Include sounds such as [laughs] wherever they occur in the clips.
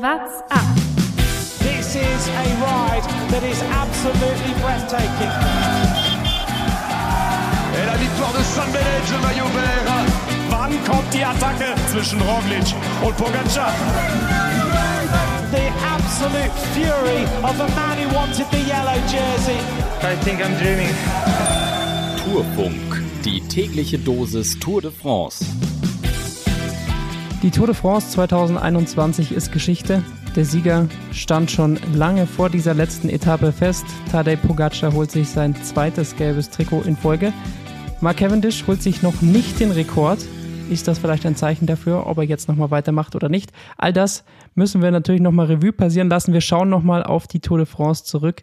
What's up? This is a ride that is absolutely breathtaking. Et la victoire de San Benedge, le maillot vert. Wann kommt die Attacke zwischen Roglic und Pogacar? The absolute fury of a man who wanted the yellow jersey. I think I'm dreaming. Tourfunk, die tägliche Dosis Tour de France. Die Tour de France 2021 ist Geschichte. Der Sieger stand schon lange vor dieser letzten Etappe fest. Tadej Pogacar holt sich sein zweites gelbes Trikot in Folge. Mark Cavendish holt sich noch nicht den Rekord. Ist das vielleicht ein Zeichen dafür, ob er jetzt nochmal weitermacht oder nicht? All das müssen wir natürlich nochmal Revue passieren lassen. Wir schauen nochmal auf die Tour de France zurück,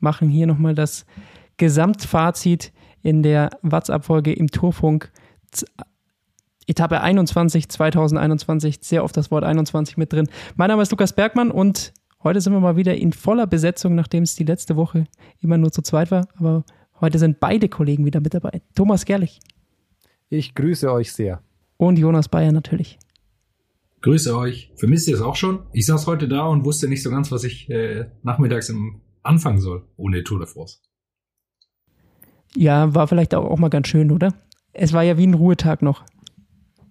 machen hier nochmal das Gesamtfazit in der WhatsApp-Folge im Tourfunk Etappe 21 2021, sehr oft das Wort 21 mit drin. Mein Name ist Lukas Bergmann und heute sind wir mal wieder in voller Besetzung, nachdem es die letzte Woche immer nur zu zweit war. Aber heute sind beide Kollegen wieder mit dabei. Thomas Gerlich. Ich grüße euch sehr. Und Jonas Bayer natürlich. Grüße euch. Vermisst ihr es auch schon? Ich saß heute da und wusste nicht so ganz, was ich äh, nachmittags im anfangen soll, ohne Tour de France. Ja, war vielleicht auch, auch mal ganz schön, oder? Es war ja wie ein Ruhetag noch.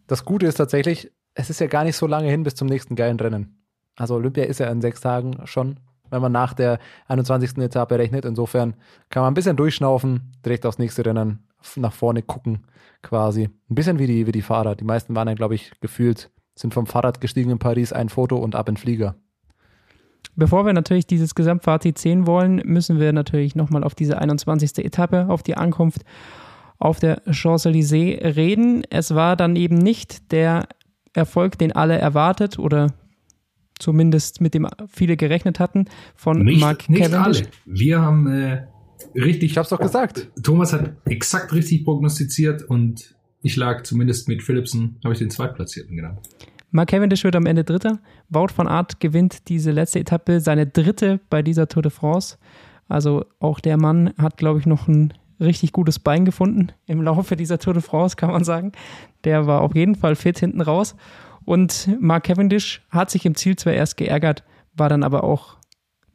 Das Gute ist tatsächlich, es ist ja gar nicht so lange hin bis zum nächsten geilen Rennen. Also Olympia ist ja in sechs Tagen schon, wenn man nach der 21. Etappe rechnet. Insofern kann man ein bisschen durchschnaufen, direkt aufs nächste Rennen nach vorne gucken, quasi. Ein bisschen wie die, wie die Fahrer. Die meisten waren ja, glaube ich, gefühlt, sind vom Fahrrad gestiegen in Paris, ein Foto und ab in Flieger. Bevor wir natürlich dieses Gesamtfazit sehen wollen, müssen wir natürlich nochmal auf diese 21. Etappe, auf die Ankunft auf der Champs-Élysées reden. Es war dann eben nicht der Erfolg, den alle erwartet oder zumindest mit dem viele gerechnet hatten von nicht, Mark nicht Cavendish. alle. Wir haben äh, richtig. Ich hab's doch gesagt. Thomas hat exakt richtig prognostiziert und ich lag zumindest mit Philipsen, habe ich den Zweitplatzierten genannt. Mark Cavendish wird am Ende Dritter. Wout van Aert gewinnt diese letzte Etappe, seine dritte bei dieser Tour de France. Also auch der Mann hat, glaube ich, noch ein richtig gutes Bein gefunden im Laufe dieser Tour de France, kann man sagen. Der war auf jeden Fall fit hinten raus. Und Mark Cavendish hat sich im Ziel zwar erst geärgert, war dann aber auch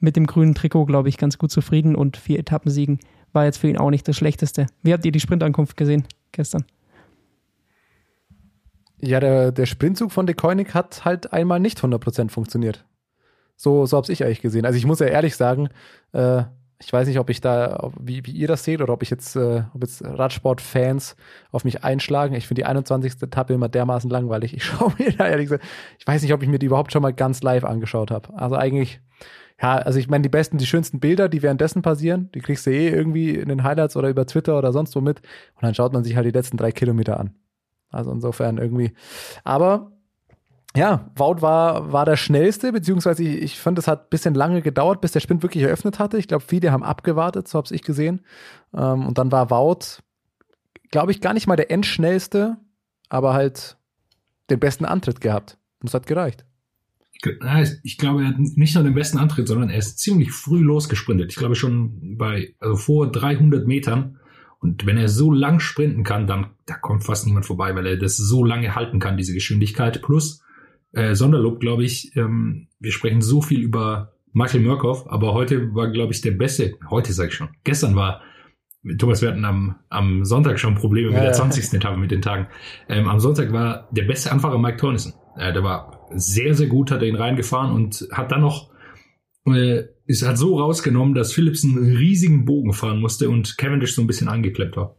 mit dem grünen Trikot, glaube ich, ganz gut zufrieden und vier Etappensiegen war jetzt für ihn auch nicht das Schlechteste. Wie habt ihr die Sprintankunft gesehen gestern? Ja, der, der Sprintzug von De Koenig hat halt einmal nicht 100% funktioniert. So, so habe ich eigentlich gesehen. Also ich muss ja ehrlich sagen, äh, ich weiß nicht, ob ich da, wie, wie ihr das seht oder ob ich jetzt, äh, ob jetzt Radsport-Fans auf mich einschlagen. Ich finde die 21. Etappe immer dermaßen langweilig. Ich [laughs] schaue mir da ehrlich gesagt, ich weiß nicht, ob ich mir die überhaupt schon mal ganz live angeschaut habe. Also eigentlich, ja, also ich meine, die besten, die schönsten Bilder, die währenddessen passieren, die kriegst du eh irgendwie in den Highlights oder über Twitter oder sonst wo mit. Und dann schaut man sich halt die letzten drei Kilometer an. Also insofern irgendwie. Aber ja, Wout war, war der schnellste, beziehungsweise ich, ich fand, es hat ein bisschen lange gedauert, bis der Sprint wirklich eröffnet hatte. Ich glaube, viele haben abgewartet, so habe ich gesehen. Ähm, und dann war Wout, glaube ich, gar nicht mal der endschnellste, aber halt den besten Antritt gehabt. Und es hat gereicht. Ich glaube, er hat nicht nur den besten Antritt, sondern er ist ziemlich früh losgesprintet. Ich glaube schon bei, also vor 300 Metern. Und wenn er so lang sprinten kann, dann, da kommt fast niemand vorbei, weil er das so lange halten kann, diese Geschwindigkeit. Plus, äh, Sonderlob, glaube ich, ähm, wir sprechen so viel über Michael Murkoff, aber heute war, glaube ich, der beste, heute sage ich schon, gestern war, Thomas, wir hatten am, am Sonntag schon Probleme mit der 20. Etappe mit den Tagen. Ähm, am Sonntag war der beste Anfahrer Mike Tornissen. Äh, der war sehr, sehr gut, hat er ihn reingefahren und hat dann noch, äh, ist hat so rausgenommen, dass Philipsen einen riesigen Bogen fahren musste und Cavendish so ein bisschen eingeklemmt war.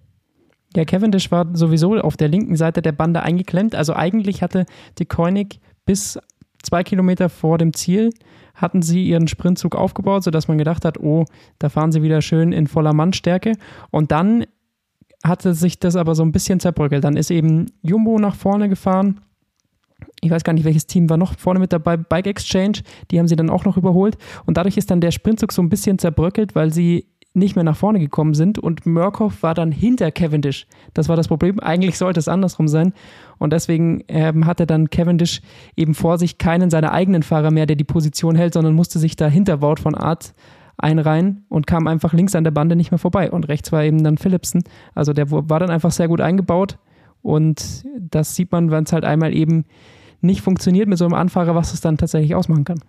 Ja, Cavendish war sowieso auf der linken Seite der Bande eingeklemmt. Also eigentlich hatte die Koenig bis zwei Kilometer vor dem Ziel hatten sie ihren Sprintzug aufgebaut, sodass man gedacht hat, oh, da fahren sie wieder schön in voller Mannstärke. Und dann hatte sich das aber so ein bisschen zerbröckelt. Dann ist eben Jumbo nach vorne gefahren. Ich weiß gar nicht, welches Team war noch vorne mit dabei. Bike Exchange, die haben sie dann auch noch überholt. Und dadurch ist dann der Sprintzug so ein bisschen zerbröckelt, weil sie nicht mehr nach vorne gekommen sind und Murkoff war dann hinter Cavendish. Das war das Problem. Eigentlich sollte es andersrum sein. Und deswegen ähm, hatte dann Cavendish eben vor sich keinen seiner eigenen Fahrer mehr, der die Position hält, sondern musste sich da hinter Wout von Art einreihen und kam einfach links an der Bande nicht mehr vorbei. Und rechts war eben dann Philipsen. Also der war dann einfach sehr gut eingebaut. Und das sieht man, wenn es halt einmal eben nicht funktioniert mit so einem Anfahrer, was es dann tatsächlich ausmachen kann.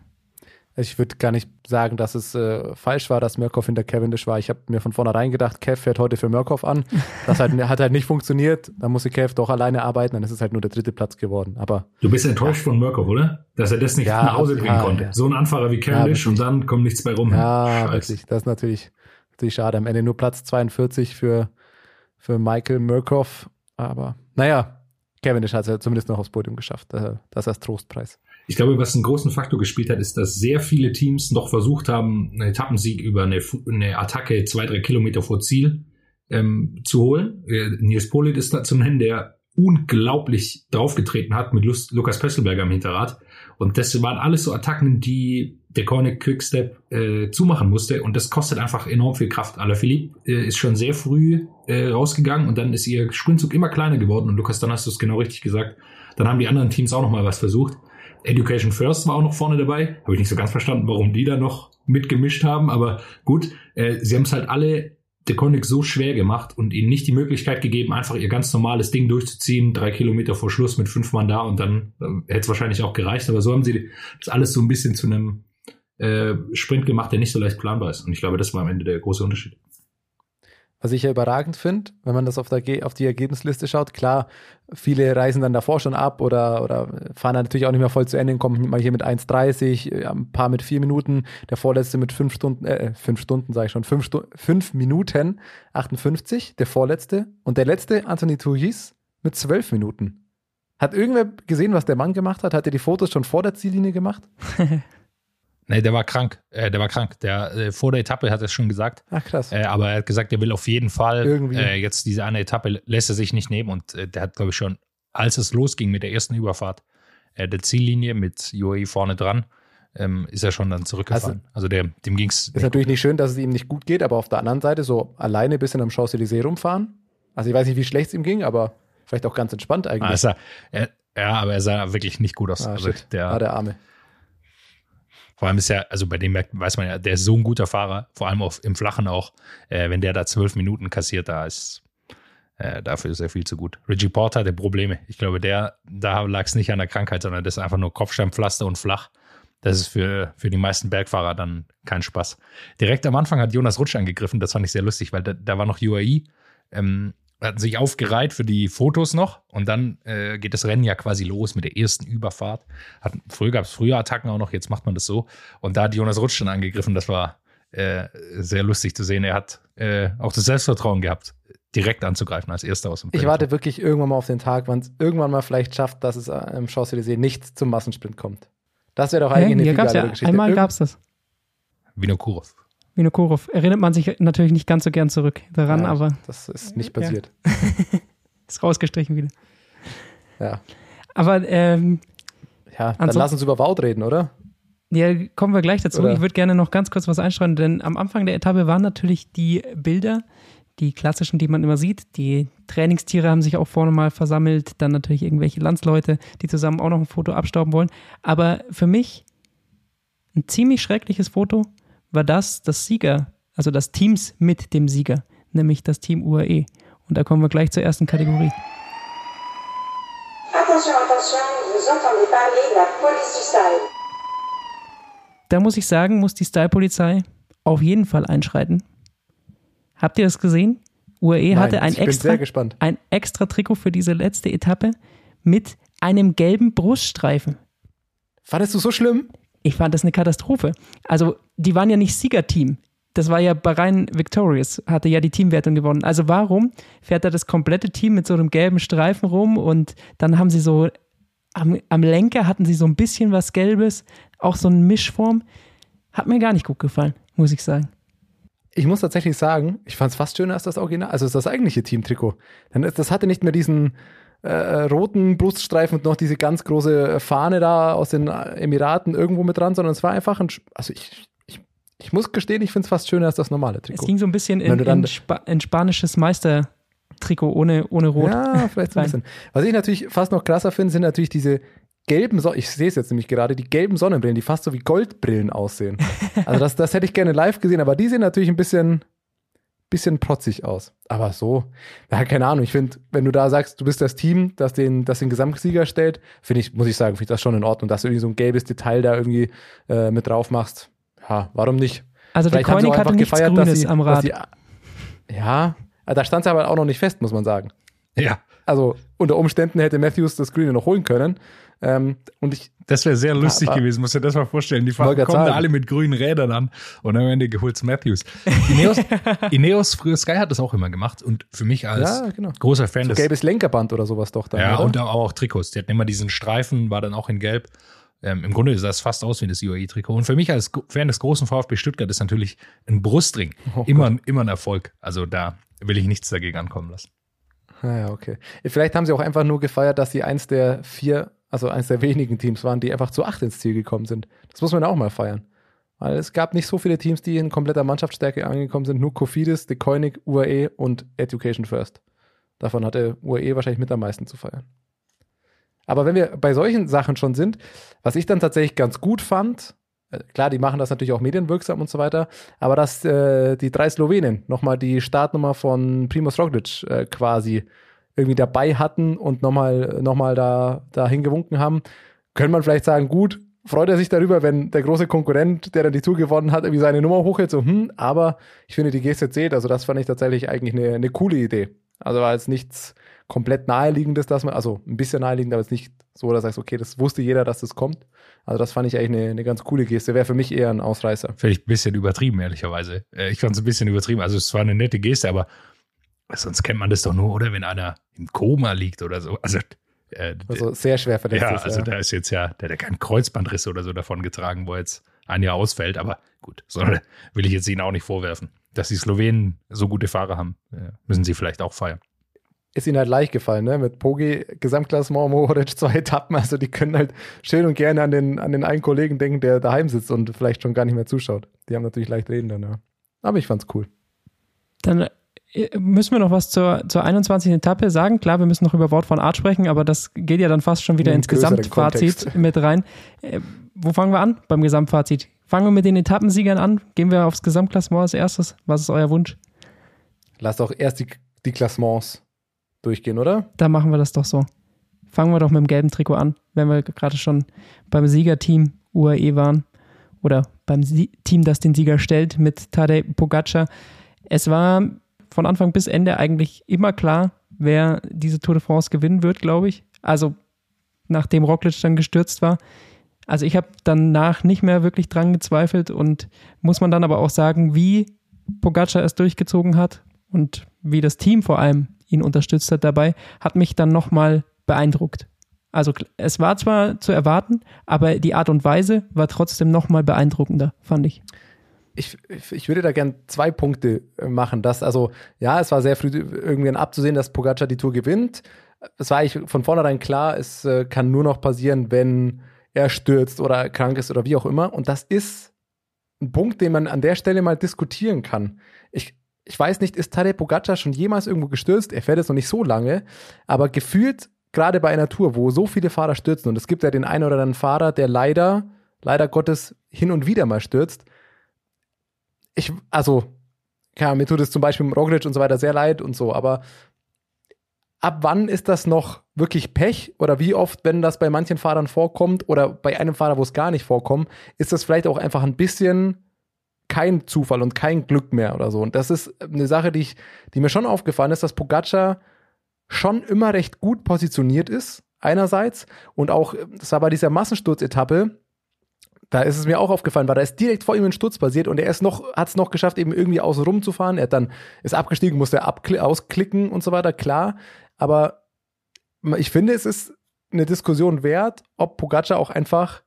Ich würde gar nicht sagen, dass es äh, falsch war, dass Murkoff hinter Cavendish war. Ich habe mir von vornherein gedacht, Kev fährt heute für Murkoff an. [laughs] Das halt, hat halt nicht funktioniert. Da musste Kev doch alleine arbeiten. Dann ist es halt nur der dritte Platz geworden. Aber du bist enttäuscht ja. von Murkoff, oder? Dass er das nicht ja, nach Hause bringen ja, konnte. So ein Anfahrer wie Cavendish und dann kommt nichts bei rum. Ja, Scheiß. wirklich. Das ist natürlich, natürlich schade. Am Ende nur Platz 42 für, für Michael Murkoff. Aber naja, Cavendish hat es ja zumindest noch aufs Podium geschafft. Das ist das Trostpreis. Ich glaube, was einen großen Faktor gespielt hat, ist, dass sehr viele Teams noch versucht haben, einen Etappensieg über eine, eine Attacke zwei, drei Kilometer vor Ziel ähm, zu holen. Äh, Nils Polit ist da zu nennen, der unglaublich draufgetreten hat mit Lust, Lukas Pösselberger im Hinterrad. Und das waren alles so Attacken, die der Cornic Quickstep äh, zumachen musste. Und das kostet einfach enorm viel Kraft. Alaphilippe äh, ist schon sehr früh äh, rausgegangen und dann ist ihr Sprintzug immer kleiner geworden. Und Lukas, dann hast du es genau richtig gesagt. Dann haben die anderen Teams auch noch mal was versucht. Education First war auch noch vorne dabei. Habe ich nicht so ganz verstanden, warum die da noch mitgemischt haben. Aber gut, äh, sie haben es halt alle der Koenig so schwer gemacht und ihnen nicht die Möglichkeit gegeben, einfach ihr ganz normales Ding durchzuziehen, drei Kilometer vor Schluss mit fünf Mann da und dann äh, hätte es wahrscheinlich auch gereicht. Aber so haben sie das alles so ein bisschen zu einem äh, Sprint gemacht, der nicht so leicht planbar ist. Und ich glaube, das war am Ende der große Unterschied. Was ich ja überragend finde, wenn man das auf, der, auf die Ergebnisliste schaut, klar, viele reisen dann davor schon ab oder, oder fahren dann natürlich auch nicht mehr voll zu Ende, kommen mal hier mit 1,30, ein paar mit vier Minuten, der vorletzte mit fünf Stunden, äh, fünf Stunden sage ich schon, fünf, Stu fünf Minuten 58, der vorletzte. Und der letzte, Anthony Tougis, mit zwölf Minuten. Hat irgendwer gesehen, was der Mann gemacht hat? Hat er die Fotos schon vor der Ziellinie gemacht? [laughs] Nee, der war krank. Äh, der war krank. Der äh, vor der Etappe hat er schon gesagt. Ach krass. Äh, aber er hat gesagt, er will auf jeden Fall Irgendwie. Äh, jetzt diese eine Etappe lässt er sich nicht nehmen und äh, der hat glaube ich schon, als es losging mit der ersten Überfahrt äh, der Ziellinie mit UAE vorne dran, ähm, ist er schon dann zurückgefahren. Also, also der, dem ging's. Ist natürlich gut. nicht schön, dass es ihm nicht gut geht, aber auf der anderen Seite so alleine ein bisschen am Champs Élysées rumfahren. Also ich weiß nicht, wie schlecht es ihm ging, aber vielleicht auch ganz entspannt eigentlich. Also, er, ja, aber er sah wirklich nicht gut aus. Ah, also der, ah, der Arme. Vor allem ist ja, also bei dem weiß man ja, der ist so ein guter Fahrer, vor allem auf, im Flachen auch. Äh, wenn der da zwölf Minuten kassiert, da ist, äh, dafür ist er viel zu gut. Reggie Porter hatte Probleme. Ich glaube, der, da lag es nicht an der Krankheit, sondern das ist einfach nur Kopfsteinpflaster und flach. Das ist für, für die meisten Bergfahrer dann kein Spaß. Direkt am Anfang hat Jonas Rutsch angegriffen, das fand ich sehr lustig, weil da, da war noch UAE. Ähm, hatten sich aufgereiht für die Fotos noch und dann äh, geht das Rennen ja quasi los mit der ersten Überfahrt. Hat, früher gab es früher Attacken auch noch, jetzt macht man das so. Und da hat Jonas Rutsch dann angegriffen, das war äh, sehr lustig zu sehen. Er hat äh, auch das Selbstvertrauen gehabt, direkt anzugreifen als erster aus dem Peloton. Ich warte wirklich irgendwann mal auf den Tag, wann es irgendwann mal vielleicht schafft, dass es im Champs-Élysées nicht zum Massensprint kommt. Das wäre doch eigentlich ja, eine viel ja, Geschichte. Einmal gab es das. Vinokurov. Vinokurov. Erinnert man sich natürlich nicht ganz so gern zurück daran, ja, aber. Das ist nicht passiert. Ja. [laughs] ist rausgestrichen wieder. Ja. Aber, ähm, Ja, dann lass uns über Wout reden, oder? Ja, kommen wir gleich dazu. Oder? Ich würde gerne noch ganz kurz was einstreuen, denn am Anfang der Etappe waren natürlich die Bilder, die klassischen, die man immer sieht. Die Trainingstiere haben sich auch vorne mal versammelt, dann natürlich irgendwelche Landsleute, die zusammen auch noch ein Foto abstauben wollen. Aber für mich ein ziemlich schreckliches Foto, war das das Sieger, also das Teams mit dem Sieger, nämlich das Team UAE. Und da kommen wir gleich zur ersten Kategorie. Da muss ich sagen, muss die Style-Polizei auf jeden Fall einschreiten. Habt ihr das gesehen? UAE Nein, hatte ein extra, ein extra Trikot für diese letzte Etappe mit einem gelben Bruststreifen. Fandest du so schlimm? Ich fand das eine Katastrophe. Also, die waren ja nicht Siegerteam. Das war ja Bahrain Victorious, hatte ja die Teamwertung gewonnen. Also warum fährt da das komplette Team mit so einem gelben Streifen rum und dann haben sie so am, am Lenker hatten sie so ein bisschen was Gelbes, auch so eine Mischform. Hat mir gar nicht gut gefallen, muss ich sagen. Ich muss tatsächlich sagen, ich fand es fast schöner als das Original, also das eigentliche Teamtrikot. Das hatte nicht mehr diesen, äh, roten Bruststreifen und noch diese ganz große Fahne da aus den Emiraten irgendwo mit dran, sondern es war einfach ein, also ich, ich, muss gestehen, ich finde es fast schöner als das normale Trikot. Es ging so ein bisschen in, in, Spa in spanisches Meistertrikot ohne, ohne Rot. Ja, vielleicht so ein bisschen. Was ich natürlich fast noch krasser finde, sind natürlich diese gelben, so ich sehe es jetzt nämlich gerade, die gelben Sonnenbrillen, die fast so wie Goldbrillen aussehen. Also das, das hätte ich gerne live gesehen, aber die sehen natürlich ein bisschen, bisschen protzig aus. Aber so, ja, keine Ahnung. Ich finde, wenn du da sagst, du bist das Team, das den, das den Gesamtsieger stellt, finde ich, muss ich sagen, finde ich das schon in Ordnung, dass du irgendwie so ein gelbes Detail da irgendwie äh, mit drauf machst. Ja, warum nicht? Also die Vielleicht sie Koenig hatte einfach nichts gefeiert, dass Grünes sie- am dass Rad. sie- ja, da stand es aber auch noch nicht fest, muss man sagen. Ja, Also unter Umständen hätte Matthews das Grüne noch holen können. Ähm, und ich, das wäre sehr lustig Aber- gewesen. Musst du dir das mal vorstellen. Die fahren, kommen da alle mit grünen Rädern an und am Ende geholt's Matthews. Ineos, [laughs] Ineos früher Sky hat das auch immer gemacht und für mich als Ja, genau. großer Fan so des gelbes Lenkerband oder sowas doch dann, Ja, oder? und auch, auch Trikots. Die hatten immer diesen Streifen, war dann auch in Gelb. Ähm, Im Grunde sah es fast aus wie das UAE-Trikot. Und für mich als Fan des großen VfB Stuttgart ist natürlich ein Brustring Oh immer, immer ein Erfolg. Also da will ich nichts dagegen ankommen lassen. Ah, ja, okay. Vielleicht haben sie auch einfach nur gefeiert, dass sie eins der vier, also eins der wenigen Teams waren, die einfach zu acht ins Ziel gekommen sind. Das muss man auch mal feiern. Weil es gab nicht so viele Teams, die in kompletter Mannschaftsstärke angekommen sind. Nur Kofidis, De Koenig, UAE und Education First. Davon hatte UAE wahrscheinlich mit am meisten zu feiern. Aber wenn wir bei solchen Sachen schon sind, was ich dann tatsächlich ganz gut fand, äh, klar, die machen das natürlich auch medienwirksam und so weiter, aber dass äh, die drei Slowenen nochmal die Startnummer von Primoz Roglic äh, quasi irgendwie dabei hatten und nochmal noch mal da dahin gewunken haben, könnte man vielleicht sagen, gut, freut er sich darüber, wenn der große Konkurrent, der dann die Tour gewonnen hat, irgendwie seine Nummer hochhält, so, hm, aber ich finde, die Geste zählt, also das fand ich tatsächlich eigentlich eine, eine coole Idee. Also war jetzt nichts komplett naheliegendes, dass man, also ein bisschen naheliegend, aber jetzt nicht so, dass du sagst, okay, das wusste jeder, dass das kommt. Also das fand ich eigentlich eine, eine ganz coole Geste, wäre für mich eher ein Ausreißer. Vielleicht ein bisschen übertrieben, ehrlicherweise. Äh, Ich fand es ein bisschen übertrieben. Also es war eine nette Geste, aber sonst kennt man das doch nur, oder? Wenn einer im Koma liegt oder so. Also, äh, Also sehr schwer verletzt ja, ist, also da ist jetzt ja, der hat ja keinen Kreuzbandriss oder so davon getragen, wo jetzt ein Jahr ausfällt. Aber gut, so will ich jetzt ihnen auch nicht vorwerfen. Dass die Slowenen so gute Fahrer haben, äh, müssen sie vielleicht auch feiern. Ist ihnen halt leicht gefallen, ne? Mit Pogi, Gesamtklassement, Mohoric, [laughs] zwei Etappen. Also die können halt schön und gerne an den, an den einen Kollegen denken, der daheim sitzt und vielleicht schon gar nicht mehr zuschaut. Die haben natürlich leicht reden dann, ja. Aber ich fand's cool. Dann äh, müssen wir noch was zur, zur 21. Etappe sagen. Klar, wir müssen noch über Wort von Art sprechen, aber das geht ja dann fast schon wieder ins Gesamtfazit mit rein. Äh, wo fangen wir an beim Gesamtfazit? Fangen wir mit den Etappensiegern an. Gehen wir aufs Gesamtklassement als erstes. Was ist euer Wunsch? Lass doch erst die, die Klassements durchgehen, oder? Da machen wir das doch so. Fangen wir doch mit dem gelben Trikot an, wenn wir gerade schon beim Siegerteam UAE waren oder beim Sie Team, das den Sieger stellt mit Tadej Pogacar. Es war von Anfang bis Ende eigentlich immer klar, wer diese Tour de France gewinnen wird, glaube ich. Also nachdem Roglic dann gestürzt war. Also ich habe danach nicht mehr wirklich dran gezweifelt und muss man dann aber auch sagen, wie Pogacar es durchgezogen hat und wie das Team vor allem ihn unterstützt hat dabei, hat mich dann nochmal beeindruckt. Also es war zwar zu erwarten, aber die Art und Weise war trotzdem nochmal beeindruckender, fand ich. Ich, ich würde da gern zwei Punkte äh, machen. Das, also, ja, es war sehr früh irgendwann abzusehen, dass Pogacar die Tour gewinnt. Es war eigentlich von vornherein klar, es äh, kann nur noch passieren, wenn er stürzt oder krank ist oder wie auch immer. Und das ist ein Punkt, den man an der Stelle mal diskutieren kann. Ich, ich weiß nicht, ist Tadej Pogacar schon jemals irgendwo gestürzt? Er fährt jetzt noch nicht so lange, aber gefühlt gerade bei einer Tour, wo so viele Fahrer stürzen und es gibt ja den einen oder anderen Fahrer, der leider, leider Gottes hin und wieder mal stürzt. Ich, also, ja, mir tut es zum Beispiel mit Roglic und so weiter sehr leid und so, aber ab wann ist das noch wirklich Pech oder wie oft, wenn das bei manchen Fahrern vorkommt oder bei einem Fahrer, wo es gar nicht vorkommt, ist das vielleicht auch einfach ein bisschen kein Zufall und kein Glück mehr oder so. Und das ist eine Sache, die, ich, die mir schon aufgefallen ist, dass Pogacar schon immer recht gut positioniert ist, einerseits. Und auch, das war bei dieser Massensturzetappe, da ist es mir auch aufgefallen, weil da ist direkt vor ihm ein Sturz passiert und er ist noch, hat es noch geschafft, eben irgendwie außen rum zu fahren. Er hat dann, ist abgestiegen, musste ausklicken und so weiter, klar. Aber ich finde, es ist eine Diskussion wert, ob Pogacar auch einfach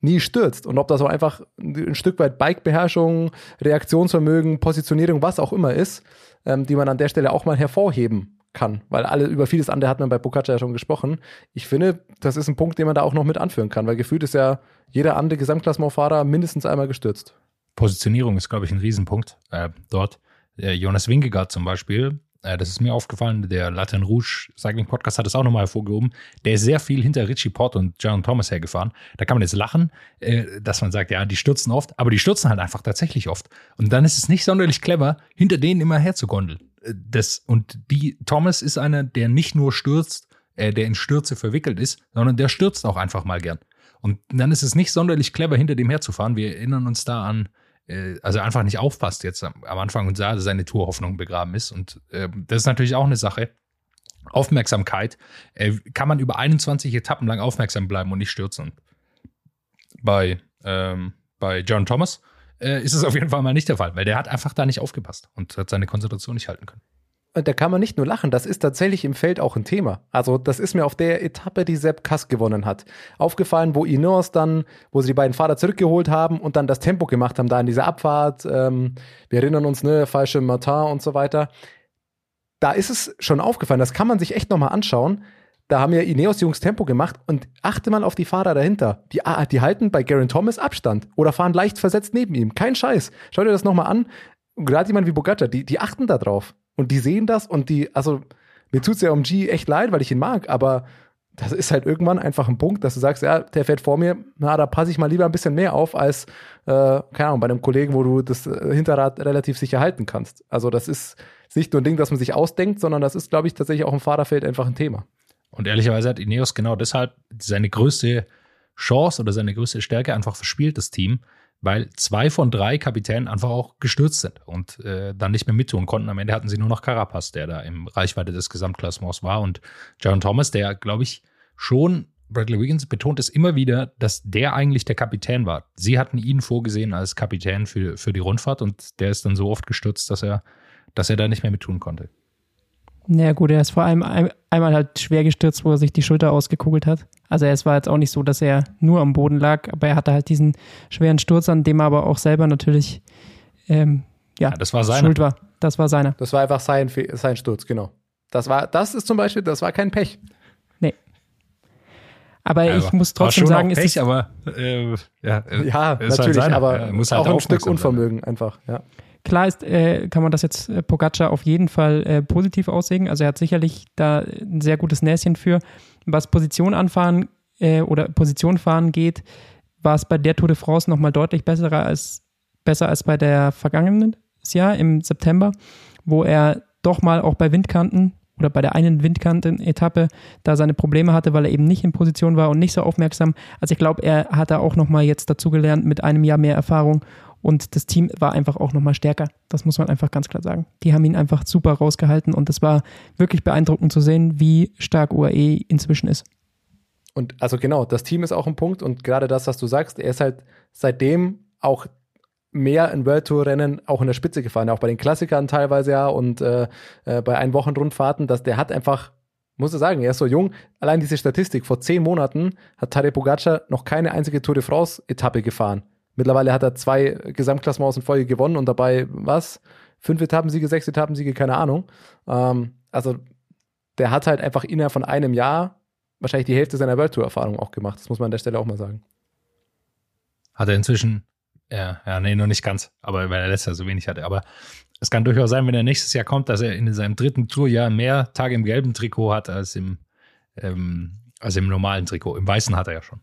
nie stürzt und ob das auch einfach ein Stück weit Bikebeherrschung, Reaktionsvermögen, Positionierung, was auch immer ist, ähm, die man an der Stelle auch mal hervorheben kann, weil alle über vieles andere hat man bei Pogacar ja schon gesprochen. Ich finde, das ist ein Punkt, den man da auch noch mit anführen kann, weil gefühlt ist ja jeder andere Gesamtklassementfahrer mindestens einmal gestürzt. Positionierung ist, glaube ich, ein Riesenpunkt äh, dort. Äh, Jonas Wingegaard zum Beispiel das ist mir aufgefallen, der Latin Rouge Cycling Podcast hat es auch nochmal hervorgehoben, der ist sehr viel hinter Richie Port und John Thomas hergefahren. Da kann man jetzt lachen, äh, dass man sagt, ja, die stürzen oft, aber die stürzen halt einfach tatsächlich oft. Und dann ist es nicht sonderlich clever, hinter denen immer herzugondeln. Äh, Das, und die, Thomas ist einer, der nicht nur stürzt, äh, der in Stürze verwickelt ist, sondern der stürzt auch einfach mal gern. Und dann ist es nicht sonderlich clever, hinter dem herzufahren. Wir erinnern uns da an, äh, also einfach nicht aufpasst jetzt am, am Anfang und sah, dass seine Tourhoffnung begraben ist. Und äh, das ist natürlich auch eine Sache. Aufmerksamkeit. Äh, kann man über 21 Etappen lang aufmerksam bleiben und nicht stürzen? Bei, ähm, bei John Thomas äh, ist es auf jeden Fall mal nicht der Fall, weil der hat einfach da nicht aufgepasst und hat seine Konzentration nicht halten können. Und da kann man nicht nur lachen, das ist tatsächlich im Feld auch ein Thema. Also das ist mir auf der Etappe, die Sepp Kass gewonnen hat, aufgefallen, wo Ineos dann, wo sie die beiden Fahrer zurückgeholt haben und dann das Tempo gemacht haben, da in dieser Abfahrt. Ähm, wir erinnern uns, ne, falsche Martin und so weiter. Da ist es schon aufgefallen, das kann man sich echt nochmal anschauen. Da haben ja Ineos-Jungs Tempo gemacht und achte mal auf die Fahrer dahinter. Die, ah, die halten bei Garen Thomas Abstand oder fahren leicht versetzt neben ihm. Kein Scheiß. Schau dir das nochmal an. Gerade jemand wie Bogata, die, die achten da drauf. Und die sehen das und die, also mir tut's ja um G echt leid, weil ich ihn mag, aber das ist halt irgendwann einfach ein Punkt, dass du sagst, ja, der fährt vor mir, na, da passe ich mal lieber ein bisschen mehr auf, als, äh, keine Ahnung, bei einem Kollegen, wo du das äh, Hinterrad relativ sicher halten kannst. Also das ist nicht nur ein Ding, das man sich ausdenkt, sondern das ist, glaube ich, tatsächlich auch im Fahrerfeld einfach ein Thema. Und ehrlicherweise hat Ineos genau deshalb seine größte Chance oder seine größte Stärke einfach verspielt, das Team, weil zwei von drei Kapitänen einfach auch gestürzt sind und äh, dann nicht mehr mittun konnten. Am Ende hatten sie nur noch Carapaz, der da im Reichweite des Gesamtklassements war und John Thomas, der, glaube ich, schon, Bradley Wiggins betont es immer wieder, dass der eigentlich der Kapitän war. Sie hatten ihn vorgesehen als Kapitän für, für die Rundfahrt und der ist dann so oft gestürzt, dass er, dass er da nicht mehr mittun konnte. Naja, gut, er ist vor allem ein, einmal halt schwer gestürzt, wo er sich die Schulter ausgekugelt hat. Also es war jetzt auch nicht so, dass er nur am Boden lag, aber er hatte halt diesen schweren Sturz, an dem er aber auch selber natürlich ähm, ja, Ja, das war seiner. schuld war. Das war seiner. Das war einfach sein, sein Sturz, genau. Das war, das ist zum Beispiel, das war kein Pech. Nee. Aber ich Aber muss trotzdem schon sagen, auch ist Pech, es, aber äh, ja, Ja, ist halt natürlich, seiner. aber Er muss halt auch ein Stück. Unvermögen einfach, ja. Klar ist, äh, kann man das jetzt äh, Pogacar auf jeden Fall äh, positiv auslegen. Also er hat sicherlich da ein sehr gutes Näschen für. Was Position anfahren äh, oder Position fahren geht, war es bei der Tour de France nochmal deutlich besser als, besser als bei der vergangenen Jahr im September, wo er doch mal auch bei Windkanten oder bei der einen Windkanten-Etappe da seine Probleme hatte, weil er eben nicht in Position war und nicht so aufmerksam. Also ich glaube, er hat da auch nochmal jetzt dazugelernt mit einem Jahr mehr Erfahrung und das Team war einfach auch nochmal stärker. Das muss man einfach ganz klar sagen. Die haben ihn einfach super rausgehalten und es war wirklich beeindruckend zu sehen, wie stark UAE inzwischen ist. Und also genau, das Team ist auch ein Punkt und gerade das, was du sagst, er ist halt seitdem auch mehr in World Tour Rennen auch in der Spitze gefahren, auch bei den Klassikern teilweise ja und äh, äh, bei ein Wochen Rundfahrten, dass der hat einfach, muss ich sagen, er ist so jung. Allein diese Statistik vor zehn Monaten hat Tadej Pogacar noch keine einzige Tour de France Etappe gefahren. Mittlerweile hat er zwei Gesamtklassements in Folge gewonnen und dabei was fünf Etappensiege, sechs Etappensiege, keine Ahnung. Ähm, also der hat halt einfach innerhalb von einem Jahr wahrscheinlich die Hälfte seiner World Tour Erfahrung auch gemacht. Das muss man an der Stelle auch mal sagen. Hat er inzwischen, ja, ja, nee, noch nicht ganz, aber weil er letztes Jahr so wenig hatte. Aber es kann durchaus sein, wenn er nächstes Jahr kommt, dass er in seinem dritten Tourjahr mehr Tage im gelben Trikot hat als im, ähm, als im normalen Trikot. Im weißen hat er ja schon.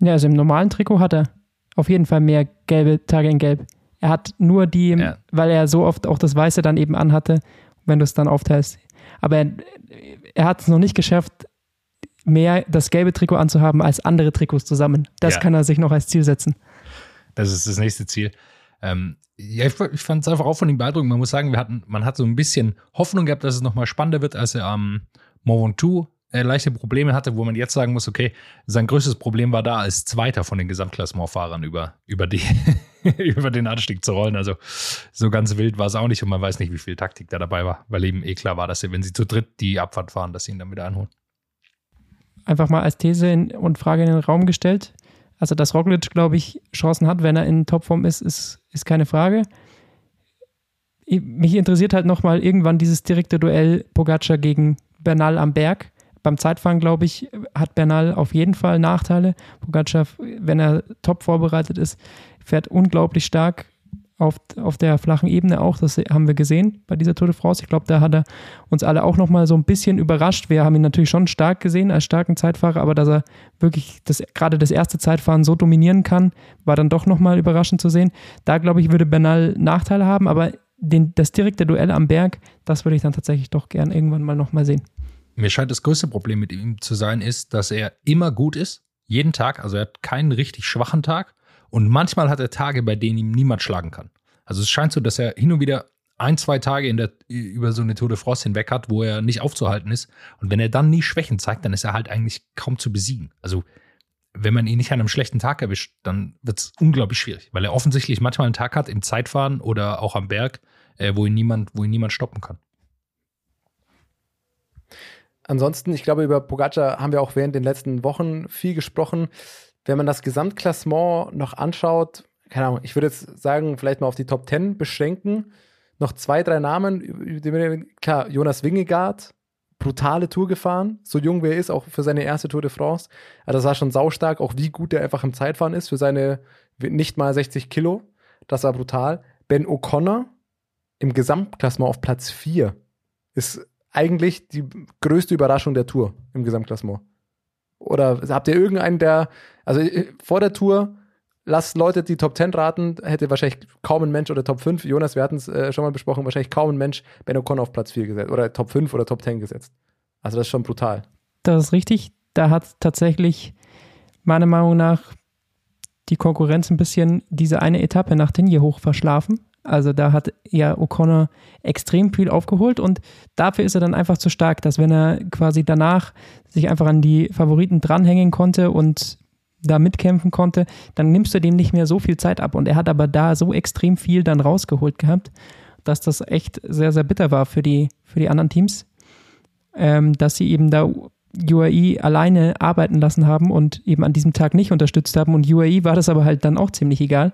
Ja, also im normalen Trikot hat er auf jeden Fall mehr gelbe Tage in Gelb. Er hat nur die, Ja. weil er so oft auch das Weiße dann eben anhatte, wenn du es dann aufteilst. Aber er, er hat es noch nicht geschafft, mehr das gelbe Trikot anzuhaben als andere Trikots zusammen. Das Ja. kann er sich noch als Ziel setzen. Das ist das nächste Ziel. Ähm, ja, ich, fand es einfach auch von ihm beeindruckend. Man muss sagen, wir hatten, man hat so ein bisschen Hoffnung gehabt, dass es nochmal spannender wird, als er am Mont Ventoux äh, leichte Probleme hatte, wo man jetzt sagen muss, okay, sein größtes Problem war da als Zweiter von den Gesamtklassementfahrern über, über, die, [laughs] über den Anstieg zu rollen. Also so ganz wild war es auch nicht und man weiß nicht, wie viel Taktik da dabei war, weil eben eh klar war, dass sie, wenn sie zu dritt die Abfahrt fahren, dass sie ihn dann wieder einholen. Einfach mal als These in, und Frage in den Raum gestellt. Also, dass Roglic, glaube ich, Chancen hat, wenn er in Topform ist, ist, ist keine Frage. Ich- Mich interessiert halt nochmal irgendwann dieses direkte Duell Pogacar gegen Bernal am Berg. Beim Zeitfahren, glaube ich, hat Bernal auf jeden Fall Nachteile. Pogacar, wenn er top vorbereitet ist, fährt unglaublich stark. auf, auf der flachen Ebene auch. Das haben wir gesehen bei dieser Tour de France. Ich glaube, da hat er uns alle auch nochmal so ein bisschen überrascht. Wir haben ihn natürlich schon stark gesehen als starken Zeitfahrer, aber dass er wirklich das, gerade das erste Zeitfahren so dominieren kann, war dann doch nochmal überraschend zu sehen. Da, glaube ich, würde Bernal Nachteile haben, aber den, das direkte Duell am Berg, das würde ich dann tatsächlich doch gern irgendwann mal nochmal sehen. Mir scheint das größte Problem mit ihm zu sein, ist, dass er immer gut ist. Jeden Tag. Also er hat keinen richtig schwachen Tag. Und manchmal hat er Tage, bei denen ihm niemand schlagen kann. Also es scheint so, dass er hin und wieder ein, zwei Tage in der, über so eine Tour de France hinweg hat, wo er nicht aufzuhalten ist. Und wenn er dann nie Schwächen zeigt, dann ist er halt eigentlich kaum zu besiegen. Also wenn man ihn nicht an einem schlechten Tag erwischt, dann wird es unglaublich schwierig, weil er offensichtlich manchmal einen Tag hat im Zeitfahren oder auch am Berg, äh, wo, ihn niemand, wo ihn niemand stoppen kann. Ansonsten, ich glaube, über Pogacar haben wir auch während den letzten Wochen viel gesprochen. Wenn man das Gesamtklassement noch anschaut, keine Ahnung, ich würde jetzt sagen, vielleicht mal auf die Top 10 beschränken. Noch zwei, drei Namen, klar, Jonas Wingegaard, brutale Tour gefahren, so jung wie er ist, auch für seine erste Tour de France. Also das war schon saustark, auch wie gut er einfach im Zeitfahren ist für seine nicht mal 60 Kilo. Das war brutal. Ben O'Connor im Gesamtklassement auf Platz 4 ist eigentlich die größte Überraschung der Tour im Gesamtklassement. Oder habt ihr irgendeinen, der, also äh, vor der Tour, lasst Leute die Top 10 raten, hätte wahrscheinlich kaum ein Mensch oder Top 5, Jonas, wir hatten es äh, schon mal besprochen, wahrscheinlich kaum ein Mensch Ben O'Connor auf Platz 4 gesetzt oder Top 5 oder Top 10 gesetzt. Also das ist schon brutal. Das ist richtig. Da hat tatsächlich meiner Meinung nach die Konkurrenz ein bisschen diese eine Etappe nach Tinje hoch verschlafen. Also da hat ja O'Connor extrem viel aufgeholt und dafür ist er dann einfach zu stark, dass wenn er quasi danach sich einfach an die Favoriten dranhängen konnte und da mitkämpfen konnte, dann nimmst du dem nicht mehr so viel Zeit ab. Und er hat aber da so extrem viel dann rausgeholt gehabt, dass das echt sehr, sehr bitter war für die, für die anderen Teams, ähm, dass sie eben da UAE alleine arbeiten lassen haben und eben an diesem Tag nicht unterstützt haben. Und UAE war das aber halt dann auch ziemlich egal.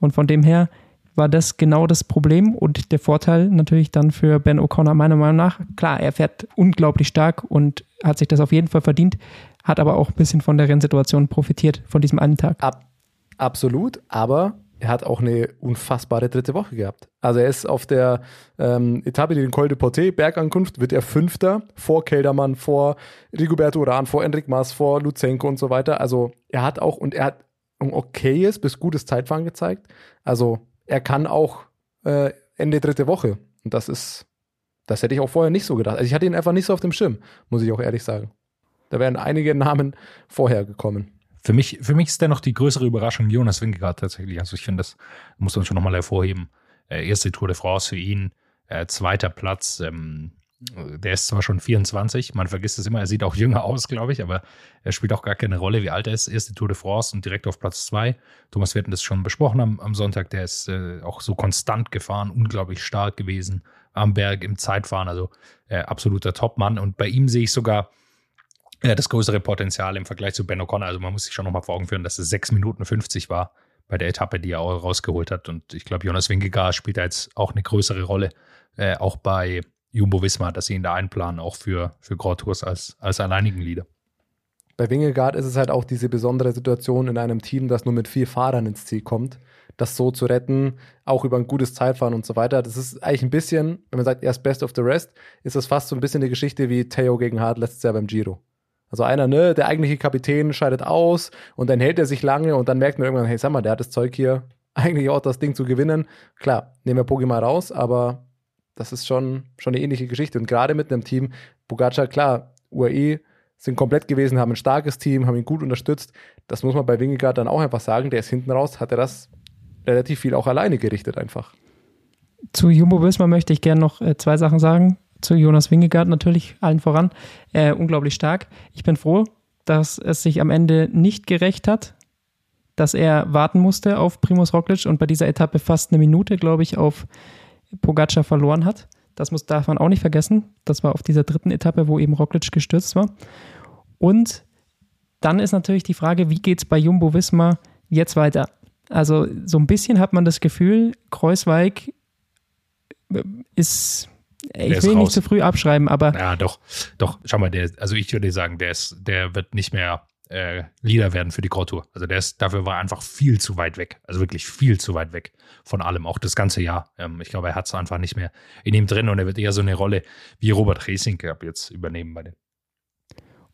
Und von dem her war das genau das Problem und der Vorteil natürlich dann für Ben O'Connor meiner Meinung nach. Klar, er fährt unglaublich stark und hat sich das auf jeden Fall verdient, hat aber auch ein bisschen von der Rennsituation profitiert, von diesem einen Tag. Ab, absolut, aber er hat auch eine unfassbare dritte Woche gehabt. Also er ist auf der ähm, Etappe, den Col de Porté, Bergankunft, wird er Fünfter vor Keldermann, vor Rigoberto Uran, vor Enric Mas, vor Luzenko und so weiter. Also er hat auch, und er hat ein okayes bis gutes Zeitfahren gezeigt. Also er kann auch äh, Ende dritte Woche. Und das ist, das hätte ich auch vorher nicht so gedacht. Also ich hatte ihn einfach nicht so auf dem Schirm, muss ich auch ehrlich sagen. Da wären einige Namen vorher gekommen. Für mich, für mich ist dennoch die größere Überraschung Jonas Wingegaard tatsächlich. Also ich finde, das muss man schon nochmal hervorheben. Äh, erste Tour de France für ihn, äh, zweiter Platz. Ähm, der ist zwar schon 24, man vergisst es immer, er sieht auch jünger aus, glaube ich, aber er spielt auch gar keine Rolle, wie alt er ist. Erste Tour de France und direkt auf Platz zwei. Thomas, wir hatten das schon besprochen am, am Sonntag, der ist äh, auch so konstant gefahren, unglaublich stark gewesen am Berg im Zeitfahren, also äh, absoluter Topmann. Und bei ihm sehe ich sogar äh, das größere Potenzial im Vergleich zu Ben O'Connor. Also man muss sich schon nochmal vor Augen führen, dass es 6 Minuten 50 war bei der Etappe, die er auch rausgeholt hat. Und ich glaube, Jonas Wingegaard spielt da jetzt auch eine größere Rolle, äh, auch bei Jumbo Wismar, dass sie ihn da einplanen, auch für, für Grand Tours als, als alleinigen Leader. Bei Wingegaard ist es halt auch diese besondere Situation in einem Team, das nur mit vier Fahrern ins Ziel kommt, das so zu retten, auch über ein gutes Zeitfahren und so weiter. Das ist eigentlich ein bisschen, wenn man sagt, er ist best of the rest, ist das fast so ein bisschen eine Geschichte wie Theo gegen Hart letztes Jahr beim Giro. Also einer, ne, der eigentliche Kapitän scheidet aus und dann hält er sich lange und dann merkt man irgendwann, hey, sag mal, der hat das Zeug hier [laughs] eigentlich auch das Ding zu gewinnen. Klar, nehmen wir mal raus, aber das ist schon, schon eine ähnliche Geschichte. Und gerade mit einem Team, Pogacar, klar, UAE sind komplett gewesen, haben ein starkes Team, haben ihn gut unterstützt. Das muss man bei Wingegaard dann auch einfach sagen. Der ist hinten raus, hat er das relativ viel auch alleine gerichtet einfach. Zu Jumbo Wismar möchte ich gerne noch äh, zwei Sachen sagen. Zu Jonas Wingegaard natürlich allen voran. Äh, unglaublich stark. Ich bin froh, dass es sich am Ende nicht gerecht hat, dass er warten musste auf Primus Roglic und bei dieser Etappe fast eine Minute, glaube ich, auf Pogacar verloren hat. Das muss, darf man auch nicht vergessen. Das war auf dieser dritten Etappe, wo eben Roglic gestürzt war. Und dann ist natürlich die Frage, wie geht es bei Jumbo Wismar jetzt weiter? Also so ein bisschen hat man das Gefühl, Kreuzweig äh, ist, ich Der will nicht zu früh abschreiben, aber Ja, doch, doch, schau mal, der, also ich würde sagen, der ist, der wird nicht mehr äh, Leader werden für die Grand Tour. Also der ist, dafür war er einfach viel zu weit weg. Also wirklich viel zu weit weg von allem, auch das ganze Jahr. Ähm, ich glaube, er hat es einfach nicht mehr in ihm drin und er wird eher so eine Rolle wie Robert Resinke ab jetzt übernehmen bei den.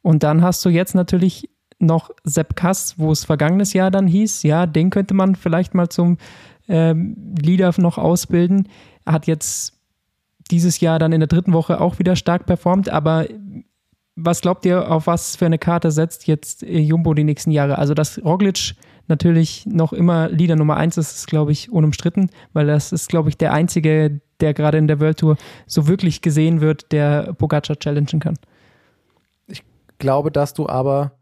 Und dann hast du jetzt natürlich noch Sepp Kass, wo es vergangenes Jahr dann hieß, ja, den könnte man vielleicht mal zum ähm, Leader noch ausbilden. Er hat jetzt dieses Jahr dann in der dritten Woche auch wieder stark performt, aber was glaubt ihr, auf was für eine Karte setzt jetzt äh, Jumbo die nächsten Jahre? Also, dass Roglic natürlich noch immer Leader Nummer eins ist, ist, glaube ich, unumstritten, weil das ist, glaube ich, der einzige, der gerade in der World Tour so wirklich gesehen wird, der Pogacar challengen kann. Ich glaube, dass du aber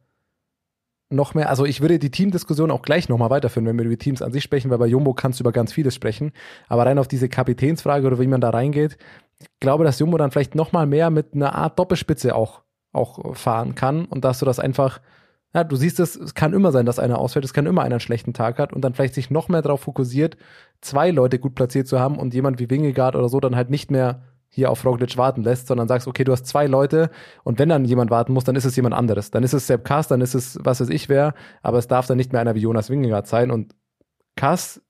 noch mehr, also ich würde die Teamdiskussion auch gleich nochmal weiterführen, wenn wir über Teams an sich sprechen, weil bei Jumbo kannst du über ganz vieles sprechen. Aber rein auf diese Kapitänsfrage oder wie man da reingeht, ich glaube, dass Jumbo dann vielleicht nochmal mehr mit einer Art Doppelspitze auch auch fahren kann und dass du das einfach, ja, du siehst es, es kann immer sein, dass einer ausfällt, es kann immer einer einen schlechten Tag hat und dann vielleicht sich noch mehr darauf fokussiert, zwei Leute gut platziert zu haben und jemand wie Wingegaard oder so dann halt nicht mehr hier auf Roglic warten lässt, sondern sagst, okay, du hast zwei Leute und wenn dann jemand warten muss, dann ist es jemand anderes. Dann ist es Sepp Kass, dann ist es, was weiß ich wer, aber es darf dann nicht mehr einer wie Jonas Wingegaard sein und Kass,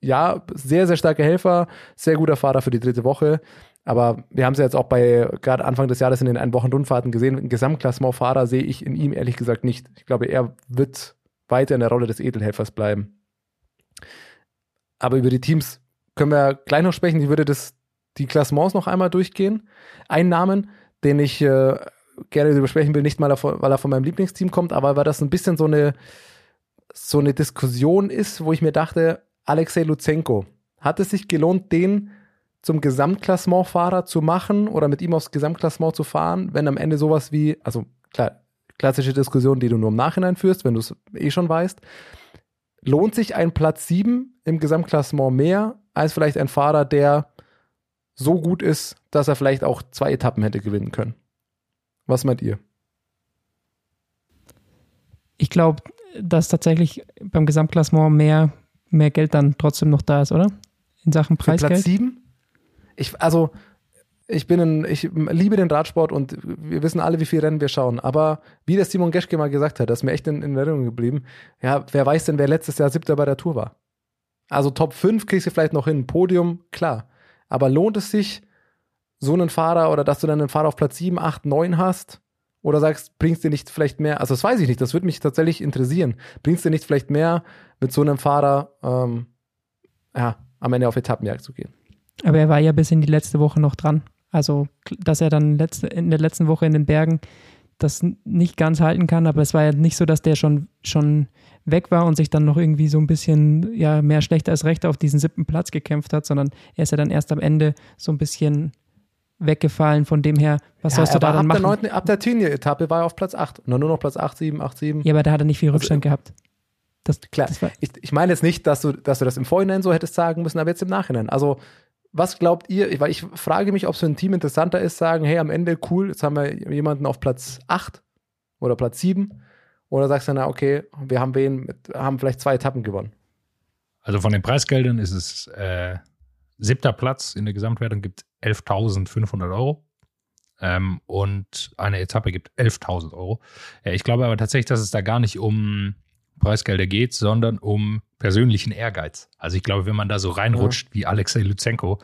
ja, sehr, sehr starker Helfer, sehr guter Fahrer für die dritte Woche, aber wir haben es ja jetzt auch bei gerade Anfang des Jahres in den ein Wochen Rundfahrten gesehen. Ein Gesamtklassementfahrer sehe ich in ihm ehrlich gesagt nicht. Ich glaube, er wird weiter in der Rolle des Edelhelfers bleiben. Aber über die Teams können wir gleich noch sprechen. Ich würde das, die Klassements noch einmal durchgehen. Ein Namen, den ich äh, gerne besprechen will, nicht mal, weil er von meinem Lieblingsteam kommt, aber weil das ein bisschen so eine, so eine Diskussion ist, wo ich mir dachte, Alexei Luzenko, hat es sich gelohnt, den zum Gesamtklassementfahrer zu machen oder mit ihm aufs Gesamtklassement zu fahren, wenn am Ende sowas wie, also klar, klassische Diskussion, die du nur im Nachhinein führst, wenn du es eh schon weißt, lohnt sich ein Platz 7 im Gesamtklassement mehr als vielleicht ein Fahrer, der so gut ist, dass er vielleicht auch zwei Etappen hätte gewinnen können. Was meint ihr? Ich glaube, dass tatsächlich beim Gesamtklassement mehr, mehr Geld dann trotzdem noch da ist, oder? In Sachen Preisgeld. Für Platz 7? Ich, also, ich bin ein, ich liebe den Radsport und wir wissen alle, wie viel Rennen wir schauen. Aber wie der Simon Geschke mal gesagt hat, das ist mir echt in, in Erinnerung geblieben. Ja, wer weiß denn, wer letztes Jahr siebter bei der Tour war? Also Top 5 kriegst du vielleicht noch hin, Podium, klar. Aber lohnt es sich, so einen Fahrer oder dass du dann einen Fahrer auf Platz 7, 8, 9 hast? Oder sagst, bringst du nicht vielleicht mehr, also das weiß ich nicht, das würde mich tatsächlich interessieren. Bringst du nicht vielleicht mehr mit so einem Fahrer ähm, ja, am Ende auf Etappenjagd zu gehen? Aber er war ja bis in die letzte Woche noch dran. Also, dass er dann letzte, in der letzten Woche in den Bergen das nicht ganz halten kann, aber es war ja nicht so, dass der schon, schon weg war und sich dann noch irgendwie so ein bisschen ja, mehr schlecht als recht auf diesen siebten Platz gekämpft hat, sondern er ist ja dann erst am Ende so ein bisschen weggefallen. Von dem her, was ja, sollst du da dann ab machen? Der 9, ab der Tinier-Etappe war er auf Platz 8 und dann nur noch Platz 8, 7, 8, 7. Ja, aber da hat er nicht viel also, Rückstand also, gehabt. Das, Klar, das ich, ich meine jetzt nicht, dass du, dass du das im Vorhinein so hättest sagen müssen, aber jetzt im Nachhinein. Also was glaubt ihr? Weil ich frage mich, ob für ein Team interessanter ist, sagen, hey, am Ende cool, jetzt haben wir jemanden auf Platz 8 oder Platz 7. Oder sagst du, na, okay, wir haben wen, haben vielleicht zwei Etappen gewonnen. Also von den Preisgeldern ist es äh, siebter Platz in der Gesamtwertung gibt 11.500 Euro. Ähm, und eine Etappe gibt 11.000 Euro. Äh, ich glaube aber tatsächlich, dass es da gar nicht um Preisgelder geht, sondern um persönlichen Ehrgeiz. Also ich glaube, wenn man da so reinrutscht ja. wie Alexei Lutsenko,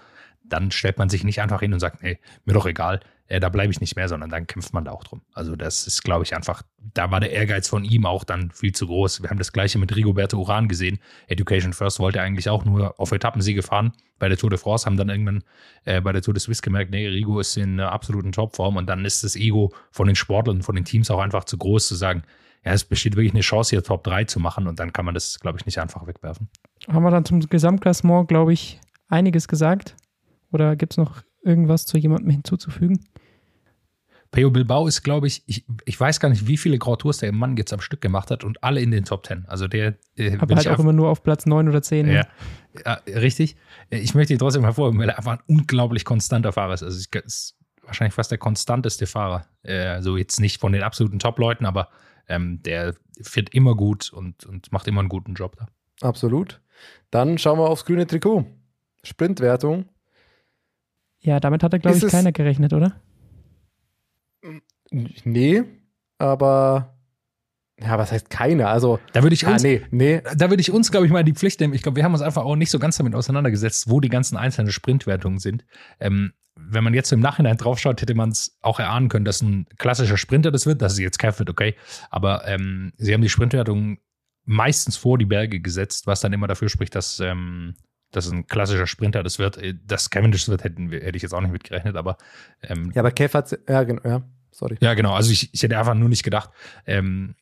dann stellt man sich nicht einfach hin und sagt, nee, mir doch egal, äh, da bleibe ich nicht mehr, sondern dann kämpft man da auch drum. Also das ist, glaube ich, einfach, da war der Ehrgeiz von ihm auch dann viel zu groß. Wir haben das gleiche mit Rigoberto Uran gesehen. Education First wollte eigentlich auch nur auf Etappensiege fahren. Bei der Tour de France haben dann irgendwann äh, bei der Tour de Suisse gemerkt, nee, Rigo ist in einer absoluten Topform und dann ist das Ego von den Sportlern, von den Teams auch einfach zu groß zu sagen, ja, es besteht wirklich eine Chance, hier Top 3 zu machen und dann kann man das, glaube ich, nicht einfach wegwerfen. Haben wir dann zum Gesamtklassement, glaube ich, einiges gesagt? Oder gibt es noch irgendwas zu jemandem hinzuzufügen? Peo Bilbao ist, glaube ich, ich, ich weiß gar nicht, wie viele Grand Tours der Mann jetzt am Stück gemacht hat und alle in den Top 10. Also der. Äh, Aber halt auch immer nur auf Platz 9 oder 10. Ne? Ja, ja, richtig. Ich möchte ihn trotzdem hervorheben, weil er einfach ein unglaublich konstanter Fahrer ist. Also ist wahrscheinlich fast der konstanteste Fahrer. Also jetzt nicht von den absoluten Top-Leuten, aber ähm, der fährt immer gut und, und macht immer einen guten Job da. Absolut. Dann schauen wir aufs grüne Trikot. Sprintwertung. Ja, damit hat er, glaube ich, keiner gerechnet, oder? Nee, aber Ja, was heißt keine? Also, Da würde ich ja, uns, nee, nee. da würde ich uns, glaube ich, mal in die Pflicht nehmen. Ich glaube, wir haben uns einfach auch nicht so ganz damit auseinandergesetzt, wo die ganzen einzelnen Sprintwertungen sind. Ähm, wenn man jetzt im Nachhinein draufschaut, hätte man es auch erahnen können, dass ein klassischer Sprinter das wird. Das ist jetzt Kev wird, okay. Aber ähm, sie haben die Sprintwertung meistens vor die Berge gesetzt, was dann immer dafür spricht, dass, ähm, dass ein klassischer Sprinter das wird. Äh, Dass Cavendish das wird, hätten hätte ich jetzt auch nicht mitgerechnet, aber ähm, Ja, aber Kev hat, ja, genau, ja, sorry. ja, genau. Also ich, ich hätte einfach nur nicht gedacht, ähm,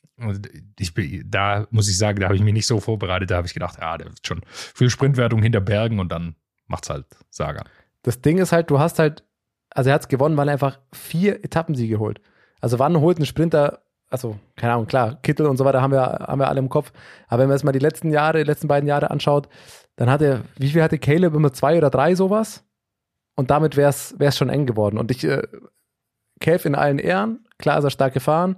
ich da muss ich sagen, da habe ich mich nicht so vorbereitet. Da habe ich gedacht, ja, der wird schon viel Sprintwertung hinter Bergen und dann macht's halt Saga. Das Ding ist halt, du hast halt, also er hat es gewonnen, weil er einfach vier Etappensiege holt. Also wann holt ein Sprinter, also keine Ahnung, klar, Kittel und so weiter haben wir, haben wir alle im Kopf. Aber wenn man jetzt mal die letzten Jahre, die letzten beiden Jahre anschaut, dann hat er, wie viel hatte Caleb? Immer zwei oder drei sowas? Und damit wäre es schon eng geworden. Und ich, äh, Kev in allen Ehren, klar ist er stark gefahren.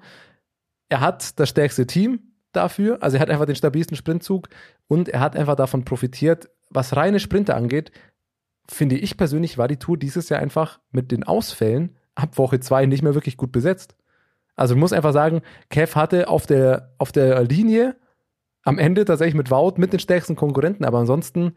Er hat das stärkste Team dafür. Also er hat einfach den stabilsten Sprintzug und er hat einfach davon profitiert, was reine Sprinter angeht, finde ich persönlich, war die Tour dieses Jahr einfach mit den Ausfällen ab Woche zwei nicht mehr wirklich gut besetzt. Also ich muss einfach sagen, Kev hatte auf der, auf der Linie am Ende tatsächlich mit Wout mit den stärksten Konkurrenten, aber ansonsten,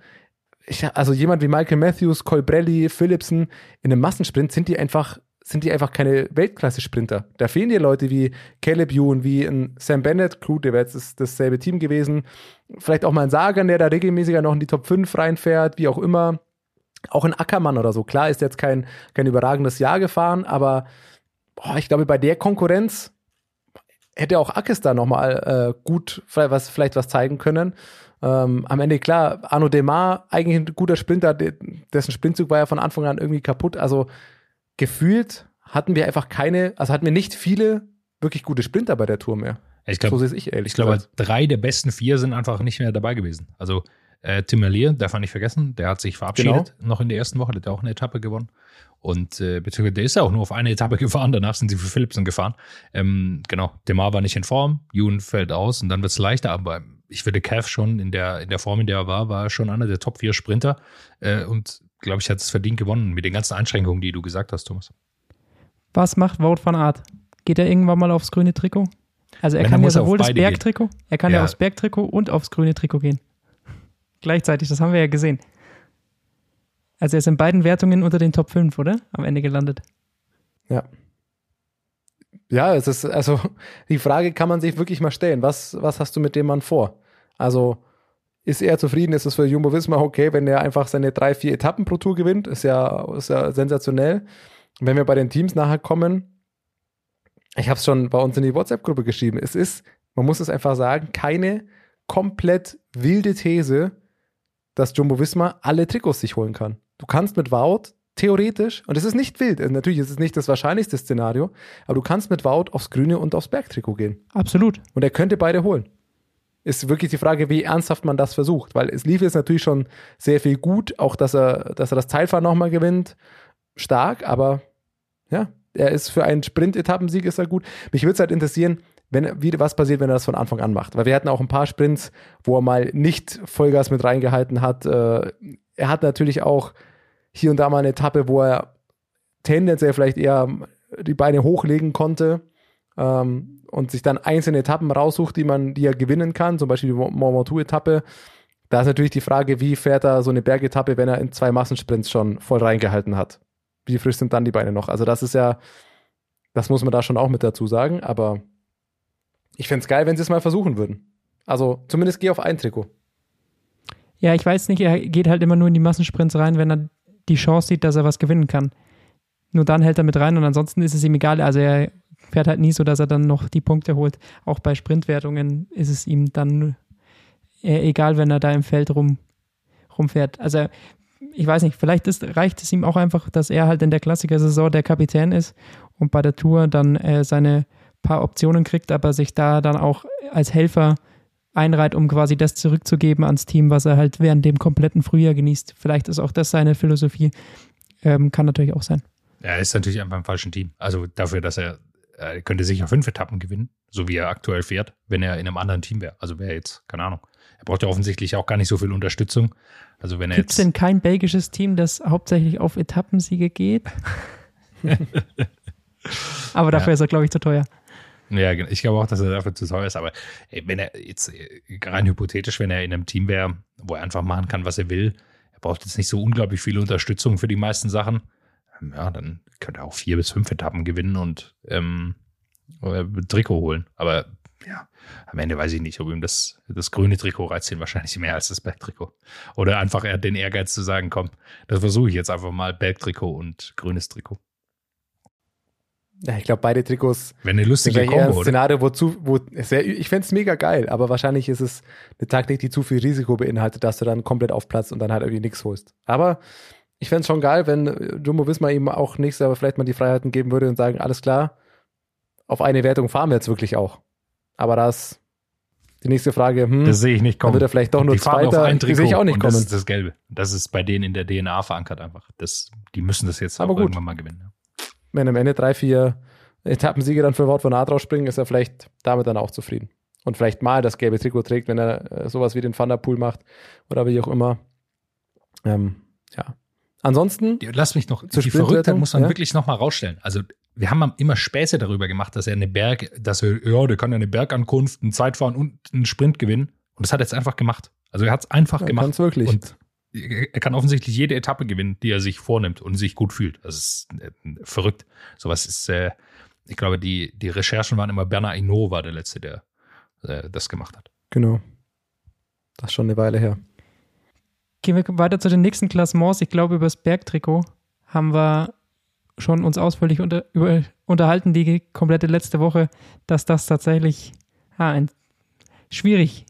ich, also jemand wie Michael Matthews, Colbrelli, Philipsen, in einem Massensprint sind die einfach, sind die einfach keine Weltklasse-Sprinter. Da fehlen dir Leute wie Caleb Ewan, wie ein Sam Bennett, gut, der wäre jetzt das, dasselbe Team gewesen. Vielleicht auch mal ein Sagan, der da regelmäßiger noch in die Top 5 reinfährt, wie auch immer. Auch ein Ackermann oder so. Klar ist jetzt kein, kein überragendes Jahr gefahren, aber boah, ich glaube, bei der Konkurrenz hätte auch Ackes da nochmal äh, gut vielleicht was, vielleicht was zeigen können. Ähm, am Ende, klar, Arno Demar, eigentlich ein guter Sprinter, de- dessen Sprintzug war ja von Anfang an irgendwie kaputt. Also gefühlt hatten wir einfach keine, also hatten wir nicht viele wirklich gute Sprinter bei der Tour mehr. Ich so glaube, sehe es ich ehrlich ich glaube, drei der besten vier sind einfach nicht mehr dabei gewesen. Also äh, Tim Merlier, darf man nicht vergessen, der hat sich verabschiedet noch in der ersten Woche, der hat auch eine Etappe gewonnen. Und äh, beziehungsweise der ist ja auch nur auf eine Etappe [laughs] gefahren, danach sind sie für Philipsen gefahren. Ähm, genau, Demar war nicht in Form, Jun fällt aus und dann wird es leichter, aber ich würde Cav schon in der, in der Form, in der er war, war er schon einer der Top 4 Sprinter äh, und glaube ich, hat es verdient gewonnen mit den ganzen Einschränkungen, die du gesagt hast, Thomas. Was macht Wout van Aert? Geht er irgendwann mal aufs grüne Trikot? Also er Wenn, kann ja er auf sowohl das. Bergtrikot, er kann ja. Ja. aufs Bergtrikot und aufs grüne Trikot gehen. Gleichzeitig, das haben wir ja gesehen. Also er ist in beiden Wertungen unter den Top 5, oder? Am Ende gelandet. Ja. Ja, es ist, also [laughs] die Frage kann man sich wirklich mal stellen. Was, was hast du mit dem Mann vor? Also ist er zufrieden? Ist es für Jumbo Visma okay, wenn er einfach seine drei, vier Etappen pro Tour gewinnt? Ist ja, ist ja sensationell. Wenn wir bei den Teams nachher kommen, ich habe es schon bei uns in die WhatsApp-Gruppe geschrieben. Es ist, man muss es einfach sagen, keine komplett wilde These, dass Jumbo Visma alle Trikots sich holen kann. Du kannst mit Wout theoretisch, und es ist nicht wild, also natürlich ist es nicht das wahrscheinlichste Szenario, aber du kannst mit Wout aufs Grüne und aufs Bergtrikot gehen. Absolut. Und er könnte beide holen. Ist wirklich die Frage, wie ernsthaft man das versucht, weil es lief jetzt natürlich schon sehr viel gut, auch dass er, dass er das Teilfahren nochmal gewinnt, stark, aber ja, er ist für einen Sprint-Etappensieg ist er gut. Mich würde es halt interessieren, wenn, wie, was passiert, wenn er das von Anfang an macht. Weil wir hatten auch ein paar Sprints, wo er mal nicht Vollgas mit reingehalten hat. Äh, er hat natürlich auch hier und da mal eine Etappe, wo er tendenziell vielleicht eher die Beine hochlegen konnte ähm, und sich dann einzelne Etappen raussucht, die man, die er gewinnen kann, zum Beispiel die Mont Ventoux-Etappe. Da ist natürlich die Frage, wie fährt er so eine Bergetappe, wenn er in zwei Massensprints schon voll reingehalten hat? Wie frisch sind dann die Beine noch? Also das ist ja, das muss man da schon auch mit dazu sagen, aber ich fände es geil, wenn sie es mal versuchen würden. Also zumindest geh auf ein Trikot. Ja, ich weiß nicht, er geht halt immer nur in die Massensprints rein, wenn er die Chance sieht, dass er was gewinnen kann. Nur dann hält er mit rein und ansonsten ist es ihm egal. Also er fährt halt nie so, dass er dann noch die Punkte holt. Auch bei Sprintwertungen ist es ihm dann eher egal, wenn er da im Feld rum, rumfährt. Also ich weiß nicht, vielleicht ist, reicht es ihm auch einfach, dass er halt in der Klassiker-Saison der Kapitän ist und bei der Tour dann äh, seine paar Optionen kriegt, aber sich da dann auch als Helfer einreiht, um quasi das zurückzugeben ans Team, was er halt während dem kompletten Frühjahr genießt. Vielleicht ist auch das seine Philosophie. Ähm, kann natürlich auch sein. Er ist natürlich einfach im falschen Team. Also dafür, dass er, er könnte sicher fünf Etappen gewinnen, so wie er aktuell fährt, wenn er in einem anderen Team wäre. Also wäre jetzt, keine Ahnung. Er braucht ja offensichtlich auch gar nicht so viel Unterstützung. Also wenn er Gibt es denn kein belgisches Team, das hauptsächlich auf Etappensiege geht? [laughs] Aber dafür Ja. ist er, glaube ich, zu teuer. Ja, ich glaube auch, dass er dafür zu teuer ist. Aber ey, wenn er jetzt äh, rein hypothetisch, wenn er in einem Team wäre, wo er einfach machen kann, was er will, er braucht jetzt nicht so unglaublich viel Unterstützung für die meisten Sachen. Ähm, Ja, dann könnte er auch vier bis fünf Etappen gewinnen und ähm, äh, Trikot holen. Aber ja, am Ende weiß ich nicht, ob ihm das, das grüne Trikot reizt ihn wahrscheinlich mehr als das Bergtrikot. Oder einfach er hat den Ehrgeiz zu sagen, komm, das versuche ich jetzt einfach mal Bergtrikot und grünes Trikot. Ja, ich glaube, beide Trikots Wenn eine sind lustige ein Kombo, oder? Szenario, wo zu, wo sehr, ich fände es mega geil, aber wahrscheinlich ist es eine Taktik, die zu viel Risiko beinhaltet, dass du dann komplett aufplatzt und dann halt irgendwie nichts holst. Aber ich fände es schon geil, wenn äh, Jumbo Visma ihm auch nächstes Jahr vielleicht mal die Freiheiten geben würde und sagen, alles klar, auf eine Wertung fahren wir jetzt wirklich auch. Aber das die nächste Frage, hm, Das sehe ich nicht dann kommen. wird er vielleicht doch nur die auf Zweiter. ein Trikot sehe ich auch nicht und das kommen. ist das Gelbe. Das ist bei denen in der DNA verankert einfach. Das, die müssen das jetzt Aber gut. irgendwann mal gewinnen. Ja. wenn am Ende drei, vier Etappensiege dann für Wout von Aert rausspringen, ist er vielleicht damit dann auch zufrieden. Und vielleicht mal das gelbe Trikot trägt, wenn er äh, sowas wie den Thunderpool macht oder wie auch immer. Ähm, ja. Ansonsten, Lass mich noch, Zur die Verrücktheit muss man ja? wirklich noch mal rausstellen. Also wir haben immer Späße darüber gemacht, dass er eine Berg, dass er, ja, der kann ja eine Bergankunft, einen Zeitfahren und einen Sprint gewinnen. Und das hat er jetzt einfach gemacht. Also er hat es einfach er gemacht. kann's wirklich. Und er kann offensichtlich jede Etappe gewinnen, die er sich vornimmt und sich gut fühlt. Das ist äh, verrückt. Sowas ist, äh, ich glaube, die, die Recherchen waren immer Bernard Hinault war der Letzte, der äh, das gemacht hat. genau. Das ist schon eine Weile her. Gehen wir weiter zu den nächsten Klassements. Ich glaube, über das Bergtrikot haben wir schon uns ausführlich unter, über, unterhalten, die komplette letzte Woche, dass das tatsächlich ja, ein, schwierig,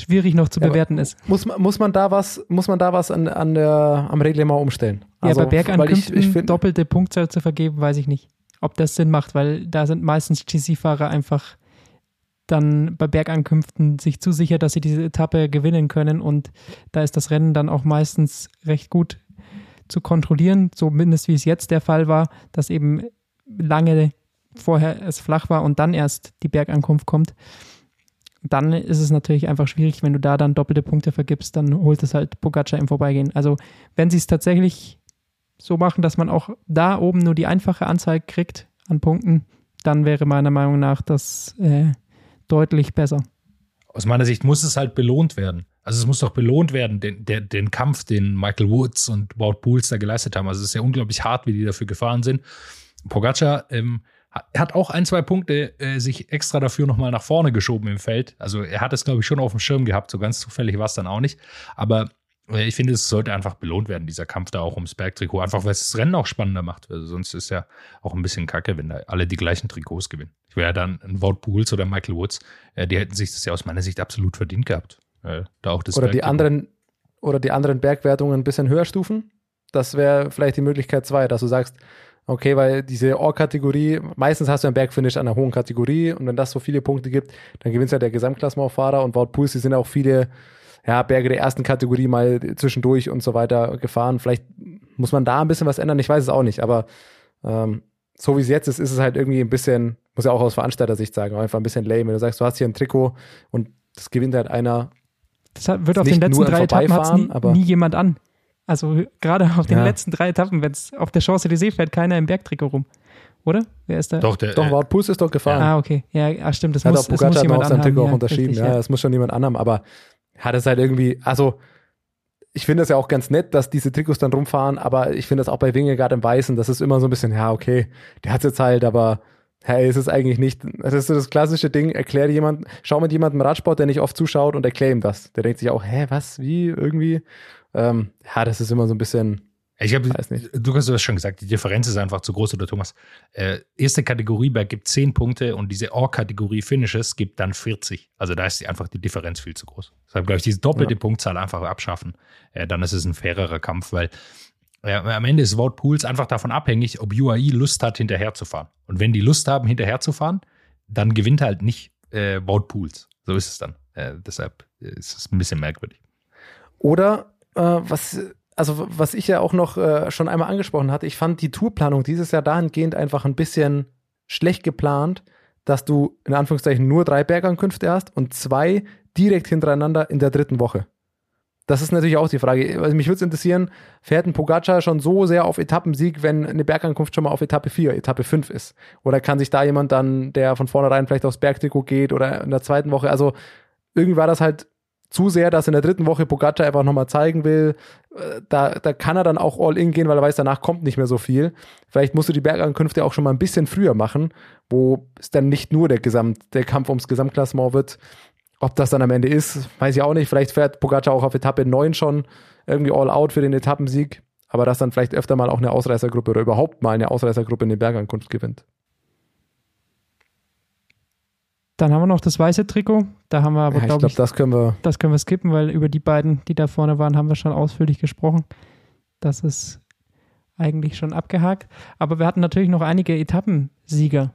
schwierig noch zu Ja, bewerten ist. Muss man, muss man da was, muss man da was an, an der, am Reglement umstellen? ja, bei ich, Bergankünften ich find, doppelte Punktzahl zu vergeben, weiß ich nicht. Ob das Sinn macht, weil da sind meistens GC-Fahrer einfach dann bei Bergankünften sich zu sicher, dass sie diese Etappe gewinnen können und da ist das Rennen dann auch meistens recht gut zu kontrollieren, zumindest wie es jetzt der Fall war, dass eben lange vorher es flach war und dann erst die Bergankunft kommt. Dann ist es natürlich einfach schwierig, wenn du da dann doppelte Punkte vergibst, dann holt es halt Pogacar im Vorbeigehen. Also wenn sie es tatsächlich so machen, dass man auch da oben nur die einfache Anzahl kriegt an Punkten, dann wäre meiner Meinung nach das äh, deutlich besser. Aus meiner Sicht muss es halt belohnt werden. Also es muss doch belohnt werden, den, der, den Kampf, den Michael Woods und Wout Pools da geleistet haben. Also es ist ja unglaublich hart, wie die dafür gefahren sind. Pogacar ähm, hat- er hat auch ein, zwei Punkte äh, sich extra dafür nochmal nach vorne geschoben im Feld. Also er hat es, glaube ich, schon auf dem Schirm gehabt. So ganz zufällig war es dann auch nicht. Aber äh, ich finde, es sollte einfach belohnt werden, dieser Kampf da auch ums Bergtrikot. Einfach, weil es das Rennen auch spannender macht. Also sonst ist ja auch ein bisschen kacke, wenn da alle die gleichen Trikots gewinnen. Ich wäre dann ein Wout Pools oder Michael Woods, äh, die hätten sich das ja aus meiner Sicht absolut verdient gehabt. Äh, da auch das oder die anderen, oder die anderen Bergwertungen ein bisschen höher stufen. Das wäre vielleicht die Möglichkeit zwei, dass du sagst, okay, weil diese Or-Kategorie, meistens hast du ein Bergfinish an einer hohen Kategorie und wenn das so viele Punkte gibt, dann gewinnt ja der Gesamtklassementfahrer und Wout Puls, die sind auch viele ja, Berge der ersten Kategorie mal zwischendurch und so weiter gefahren. Vielleicht muss man da ein bisschen was ändern, ich weiß es auch nicht, aber ähm, so wie es jetzt ist, ist es halt irgendwie ein bisschen, muss ja auch aus Veranstalter-Sicht sagen, einfach ein bisschen lame. Wenn du sagst, du hast hier ein Trikot und das gewinnt halt einer Das wird auf den letzten drei Etappen nie, nie jemand an. Also gerade auf den Ja. letzten drei Etappen, wenn es auf der Chance die See fährt, keiner im Bergtrikot rum. Oder? Wer ist da? Doch, der, Doch, äh, Wout Puls ist doch gefahren. Ah, okay. Ja, ah, stimmt. Das hat muss, auch das muss Pogacar noch jemand sein anhaben. Trikot auch ja, unterschrieben. richtig, ja, das muss schon jemand anhaben. Aber hat es halt irgendwie, also ich finde das ja auch ganz nett, dass diese Trikots dann rumfahren, aber ich finde das auch bei Wingegaard im Weißen, das ist immer so ein bisschen, ja, okay, der hat jetzt halt, aber hey, ist es eigentlich nicht, das ist so das klassische Ding, erkläre jemand, schau mit jemandem Radsport, der nicht oft zuschaut und erklär ihm das. Der denkt sich auch, hä, was, wie, irgendwie, ähm, ja, das ist immer so ein bisschen, Ich habe, Weiß nicht. du hast es schon gesagt, die Differenz ist einfach zu groß, oder Thomas? Äh, erste Kategorie Berg gibt 10 Punkte und diese Or-Kategorie Finishes gibt dann 40. Also da ist einfach die Differenz viel zu groß. Deshalb glaube ich, diese doppelte Ja. Punktzahl einfach abschaffen. Äh, dann ist es ein fairerer Kampf, weil äh, am Ende ist Wout Pools einfach davon abhängig, ob UAE Lust hat, hinterherzufahren. Und wenn die Lust haben, hinterherzufahren, dann gewinnt halt nicht äh, Wout Pools. So ist es dann. Äh, deshalb ist es ein bisschen merkwürdig. Oder äh, was, also was ich ja auch noch äh, schon einmal angesprochen hatte, ich fand die Tourplanung dieses Jahr dahingehend einfach ein bisschen schlecht geplant, dass du in Anführungszeichen nur drei Bergankünfte hast und zwei direkt hintereinander in der dritten Woche. Das ist natürlich auch die Frage. Also mich würde es interessieren, fährt ein Pogacar schon so sehr auf Etappensieg, wenn eine Bergankunft schon mal auf Etappe 4, Etappe 5 ist? Oder kann sich da jemand dann, der von vornherein vielleicht aufs Bergtrikot geht oder in der zweiten Woche, also irgendwie war das halt zu sehr, dass in der dritten Woche Pogacar einfach nochmal zeigen will, äh, da, da kann er dann auch all in gehen, weil er weiß, danach kommt nicht mehr so viel. Vielleicht musst du die Bergankünfte auch schon mal ein bisschen früher machen, wo es dann nicht nur der Gesamt, der Kampf ums Gesamtklassement wird, ob das dann am Ende ist, weiß ich auch nicht. Vielleicht fährt Pogacar auch auf Etappe 9 schon irgendwie all out für den Etappensieg. Aber dass dann vielleicht öfter mal auch eine Ausreißergruppe oder überhaupt mal eine Ausreißergruppe in den Bergankunft gewinnt. Dann haben wir noch das weiße Trikot. Da haben wir aber, Ja, ich glaube ich, das können wir. das können wir skippen, weil über die beiden, die da vorne waren, haben wir schon ausführlich gesprochen. Das ist eigentlich schon abgehakt. Aber wir hatten natürlich noch einige Etappensieger.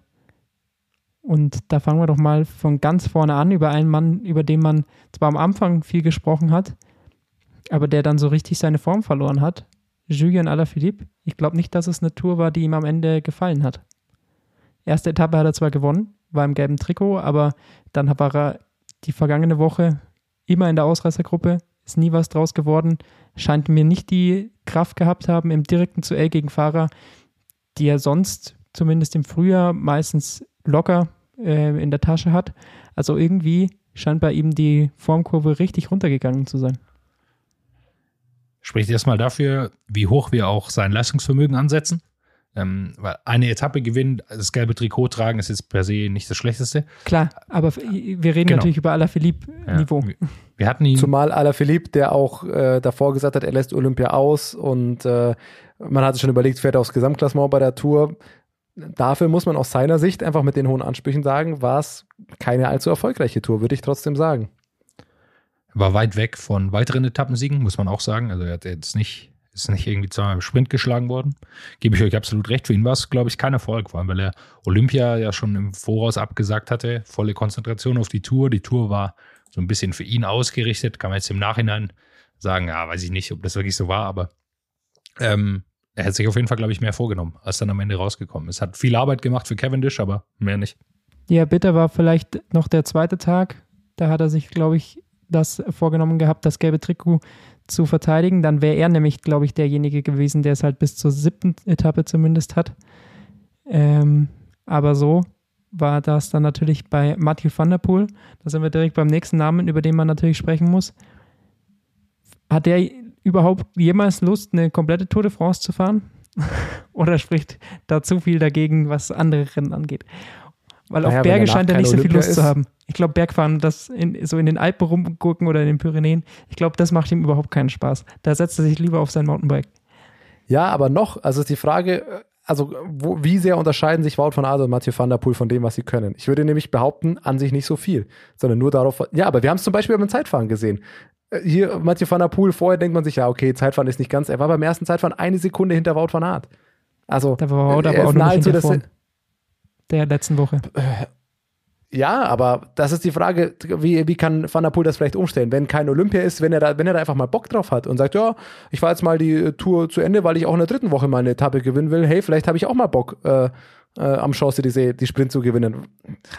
Und da fangen wir doch mal von ganz vorne an über einen Mann, über den man zwar am Anfang viel gesprochen hat, aber der dann so richtig seine Form verloren hat. Julien Alaphilippe. Ich glaube nicht, dass es eine Tour war, die ihm am Ende gefallen hat. Erste Etappe hat er zwar gewonnen, war im gelben Trikot, aber dann war er die vergangene Woche immer in der Ausreißergruppe, ist nie was draus geworden, scheint mir nicht die Kraft gehabt haben im direkten Duell gegen Fahrer, die er sonst zumindest im Frühjahr meistens locker äh, in der Tasche hat. Also irgendwie scheint bei ihm die Formkurve richtig runtergegangen zu sein. Spricht erstmal dafür, wie hoch wir auch sein Leistungsvermögen ansetzen. Ähm, weil eine Etappe gewinnen, das gelbe Trikot tragen, ist jetzt per se nicht das Schlechteste. Klar, aber wir reden Genau. natürlich über Alaphilippe-Niveau. Ja, wir, wir hatten ihn. Zumal Alaphilippe, der auch äh, davor gesagt hat, er lässt Olympia aus und äh, man hatte schon überlegt, fährt er aufs Gesamtklassement bei der Tour. Dafür muss man aus seiner Sicht einfach mit den hohen Ansprüchen sagen, war es keine allzu erfolgreiche Tour, würde ich trotzdem sagen. war weit weg von weiteren Etappensiegen, muss man auch sagen. Also er hat jetzt nicht, ist nicht irgendwie zweimal im Sprint geschlagen worden. Gebe ich euch absolut recht. Für ihn war es, glaube ich, kein Erfolg, vor allem weil er Olympia ja schon im Voraus abgesagt hatte. Volle Konzentration auf die Tour. Die Tour war so ein bisschen für ihn ausgerichtet. Kann man jetzt im Nachhinein sagen, ja, weiß ich nicht, ob das wirklich so war, aber ähm, er hat sich auf jeden Fall, glaube ich, mehr vorgenommen, als dann am Ende rausgekommen ist. Hat viel Arbeit gemacht für Cavendish, aber mehr nicht. Ja, bitter war vielleicht noch der zweite Tag. Da hat er sich, glaube ich, das vorgenommen gehabt, das gelbe Trikot zu verteidigen. Dann wäre er nämlich, glaube ich, derjenige gewesen, der es halt bis zur siebten Etappe zumindest hat. Ähm, aber so war das dann natürlich bei Mathieu van der Poel. Da sind wir direkt beim nächsten Namen, über den man natürlich sprechen muss. Hat der überhaupt jemals Lust, eine komplette Tour de France zu fahren? [laughs] Oder spricht da zu viel dagegen, was andere Rennen angeht? Weil auf Naja, wenn Berge scheint er nicht so viel Lust zu ist. haben. Ich glaube, Bergfahren, das in, so in den Alpen rumgucken oder in den Pyrenäen, ich glaube, das macht ihm überhaupt keinen Spaß. Da setzt er sich lieber auf sein Mountainbike. Ja, aber noch, also ist die Frage, also wo, wie sehr unterscheiden sich Wout von Aert und Mathieu van der Poel von dem, was sie können? Ich würde nämlich behaupten, an sich nicht so viel, sondern nur darauf, ja, aber wir haben es zum Beispiel beim Zeitfahren gesehen. Äh, Hier, Mathieu van der Poel, vorher denkt man sich, ja, okay, Zeitfahren ist nicht ganz, er war beim ersten Zeitfahren eine Sekunde hinter Wout van Aert. Also, Da war Wout er aber auch nahezu das- der letzten Woche. Ja, aber das ist die Frage, wie, wie kann Van der Poel das vielleicht umstellen, wenn kein Olympia ist, wenn er da, wenn er da einfach mal Bock drauf hat und sagt, ja, ich fahre jetzt mal die äh, Tour zu Ende, weil ich auch in der dritten Woche mal eine Etappe gewinnen will. Hey, vielleicht habe ich auch mal Bock, äh, äh, am Champs-Élysées die Sprint zu gewinnen.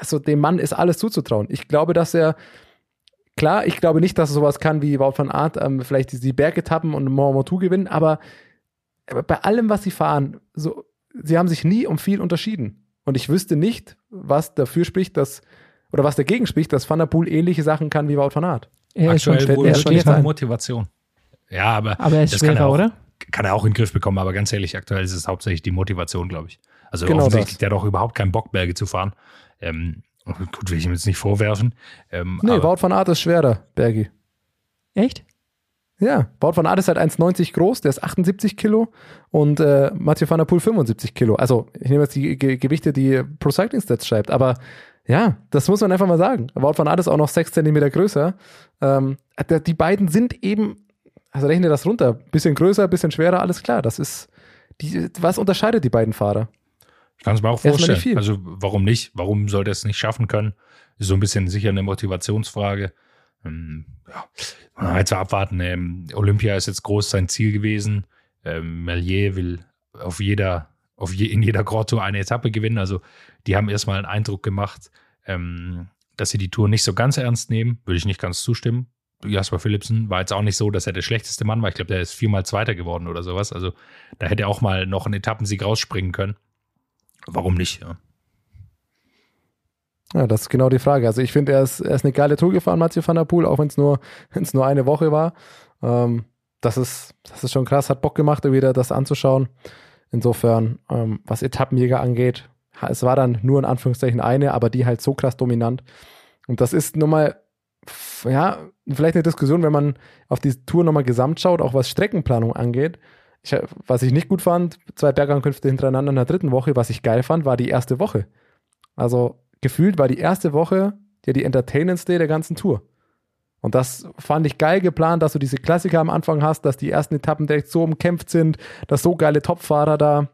Also dem Mann ist alles zuzutrauen. Ich glaube, dass er, klar, ich glaube nicht, dass er sowas kann wie Wout van Aert, ähm, vielleicht die, die Bergetappen und Mont Ventoux gewinnen, aber, aber bei allem, was sie fahren, so, sie haben sich nie um viel unterschieden. Und ich wüsste nicht, was dafür spricht, dass, oder was dagegen spricht, dass Van der Poel ähnliche Sachen kann wie Wout van Aert. Er ist schon, Aktuell wohl er ist schon schwerer. Motivation. Ja, aber, Aber er ist das kann schwerer, auch, oder? Kann er auch in den Griff bekommen, aber ganz ehrlich, aktuell ist es hauptsächlich die Motivation, glaube ich. Also Genau offensichtlich das. der hat auch überhaupt keinen Bock, Berge zu fahren. Ähm, gut, will ich ihm jetzt nicht vorwerfen. Ähm, Nee, aber, Wout van Aert ist schwerer, Bergi. Echt? Ja, Wout van Aert ist halt 1,90 groß, der ist 78 Kilo und äh, Mathieu van der Poel 75 Kilo. Also ich nehme jetzt die Ge Gewichte, die Pro Cycling Stats schreibt, aber ja, das muss man einfach mal sagen. Wout van Aert ist auch noch 6 Zentimeter größer. Ähm, die beiden sind eben, also rechne das runter, bisschen größer, bisschen schwerer, alles klar. Das ist, die, was unterscheidet die beiden Fahrer? Ich kann es mir auch vorstellen. Also warum nicht? Warum sollte er es nicht schaffen können? Ist so ein bisschen sicher eine Motivationsfrage. Ähm, ja, mal jetzt abwarten. Ähm, Olympia ist jetzt groß sein Ziel gewesen. Ähm, Melier will auf jeder, auf je, in jeder Grand Tour eine Etappe gewinnen. Also die haben erstmal einen Eindruck gemacht, ähm, dass sie die Tour nicht so ganz ernst nehmen. Würde ich nicht ganz zustimmen. Jasper Philipsen war jetzt auch nicht so, dass er der schlechteste Mann war. Ich glaube, der ist viermal Zweiter geworden oder sowas. Also da hätte er auch mal noch einen Etappensieg rausspringen können. Warum nicht? Ja. Ja, das ist genau die Frage. Also ich finde, er ist, er ist eine geile Tour gefahren, Mathieu van der Poel, auch wenn es nur, [laughs] nur eine Woche war. Ähm, das, ist, das ist schon krass, hat Bock gemacht, wieder das anzuschauen. Insofern, ähm, was Etappenjäger angeht, es war dann nur in Anführungszeichen eine, aber die halt so krass dominant. Und das ist nun mal, ja, vielleicht eine Diskussion, wenn man auf die Tour nochmal gesamt schaut, auch was Streckenplanung angeht. Ich, was ich nicht gut fand, zwei Bergankünfte hintereinander in der dritten Woche, was ich geil fand, war die erste Woche. Also gefühlt war die erste Woche ja die Entertainance Day der ganzen Tour. Und das fand ich geil geplant, dass du diese Klassiker am Anfang hast, dass die ersten Etappen direkt so umkämpft sind, dass so geile Topfahrer da.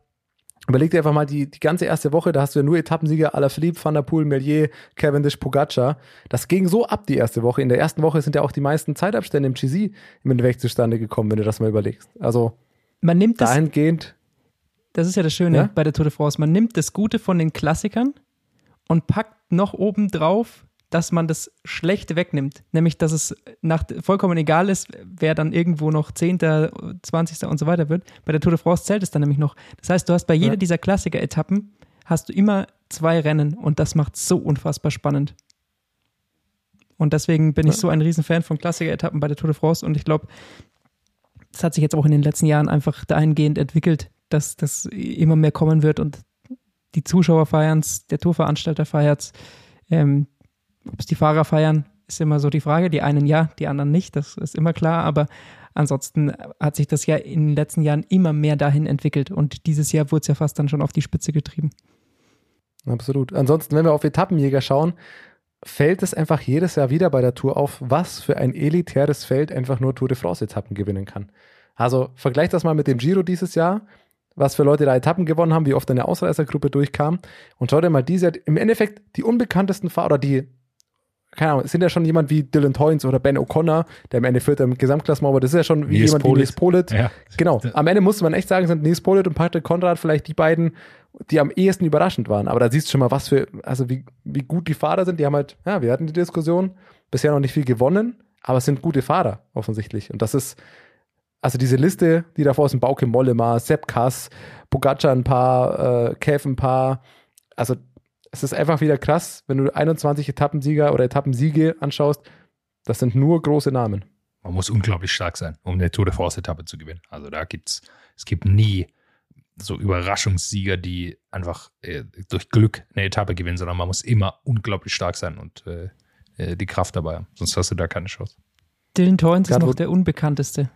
Überleg dir einfach mal die, die ganze erste Woche, da hast du ja nur Etappensieger aller Philippe, Van der Poel, Melier, Cavendish, Pogacar. Das ging so ab die erste Woche. In der ersten Woche sind ja auch die meisten Zeitabstände im GC im Endeffekt zustande gekommen, wenn du das mal überlegst. Also Man nimmt das, dahingehend, das ist ja das Schöne Ja? bei der Tour de France, man nimmt das Gute von den Klassikern und packt noch oben drauf, dass man das Schlechte wegnimmt. Nämlich, dass es nach, vollkommen egal ist, wer dann irgendwo noch 10., 20. und so weiter wird. Bei der Tour de France zählt es dann nämlich noch. Das heißt, du hast bei jeder Ja. dieser Klassiker-Etappen hast du immer zwei Rennen und das macht so unfassbar spannend. Und deswegen bin ich so ein Riesenfan von Klassiker-Etappen bei der Tour de France und ich glaube, das hat sich jetzt auch in den letzten Jahren einfach dahingehend entwickelt, dass das immer mehr kommen wird und die Zuschauer feiern es, der Tourveranstalter feiert es. Ähm, Ob es die Fahrer feiern, ist immer so die Frage. Die einen ja, die anderen nicht, das ist immer klar, aber ansonsten hat sich das ja in den letzten Jahren immer mehr dahin entwickelt und dieses Jahr wurde es ja fast dann schon auf die Spitze getrieben. Absolut. Ansonsten, wenn wir auf Etappenjäger schauen, fällt es einfach jedes Jahr wieder bei der Tour auf, was für ein elitäres Feld einfach nur Tour de France-Etappen gewinnen kann. Also vergleicht das mal mit dem Giro dieses Jahr, was für Leute da Etappen gewonnen haben, wie oft eine Ausreißergruppe durchkam. Und schau dir mal diese, im Endeffekt die unbekanntesten Fahrer, oder die, keine Ahnung, es sind ja schon jemand wie Dylan Toynes oder Ben O'Connor, der am Ende Vierter im Gesamtklassement war, das ist ja schon wie Nils jemand Politt. wie Nils Polit. Ja. Genau. Am Ende musste man echt sagen, sind Nils Polit und Patrick Konrad vielleicht die beiden, die am ehesten überraschend waren. Aber da siehst du schon mal, was für, also wie, wie gut die Fahrer sind. Die haben halt, ja, wir hatten die Diskussion, bisher noch nicht viel gewonnen, aber es sind gute Fahrer offensichtlich. Und das ist, also diese Liste, die davor ist, Bauke Mollema, Sepp Kass, Pogacar ein paar, äh, Kev ein paar, also es ist einfach wieder krass, wenn du 21 Etappensieger oder Etappensiege anschaust, das sind nur große Namen. Man muss unglaublich stark sein, um eine Tour de France-Etappe zu gewinnen. Also da gibt's, es gibt nie so Überraschungssieger, die einfach äh, durch Glück eine Etappe gewinnen, sondern man muss immer unglaublich stark sein und äh, äh, die Kraft dabei haben. Sonst hast du da keine Chance. Dylan Toynes ist noch der unbekannteste,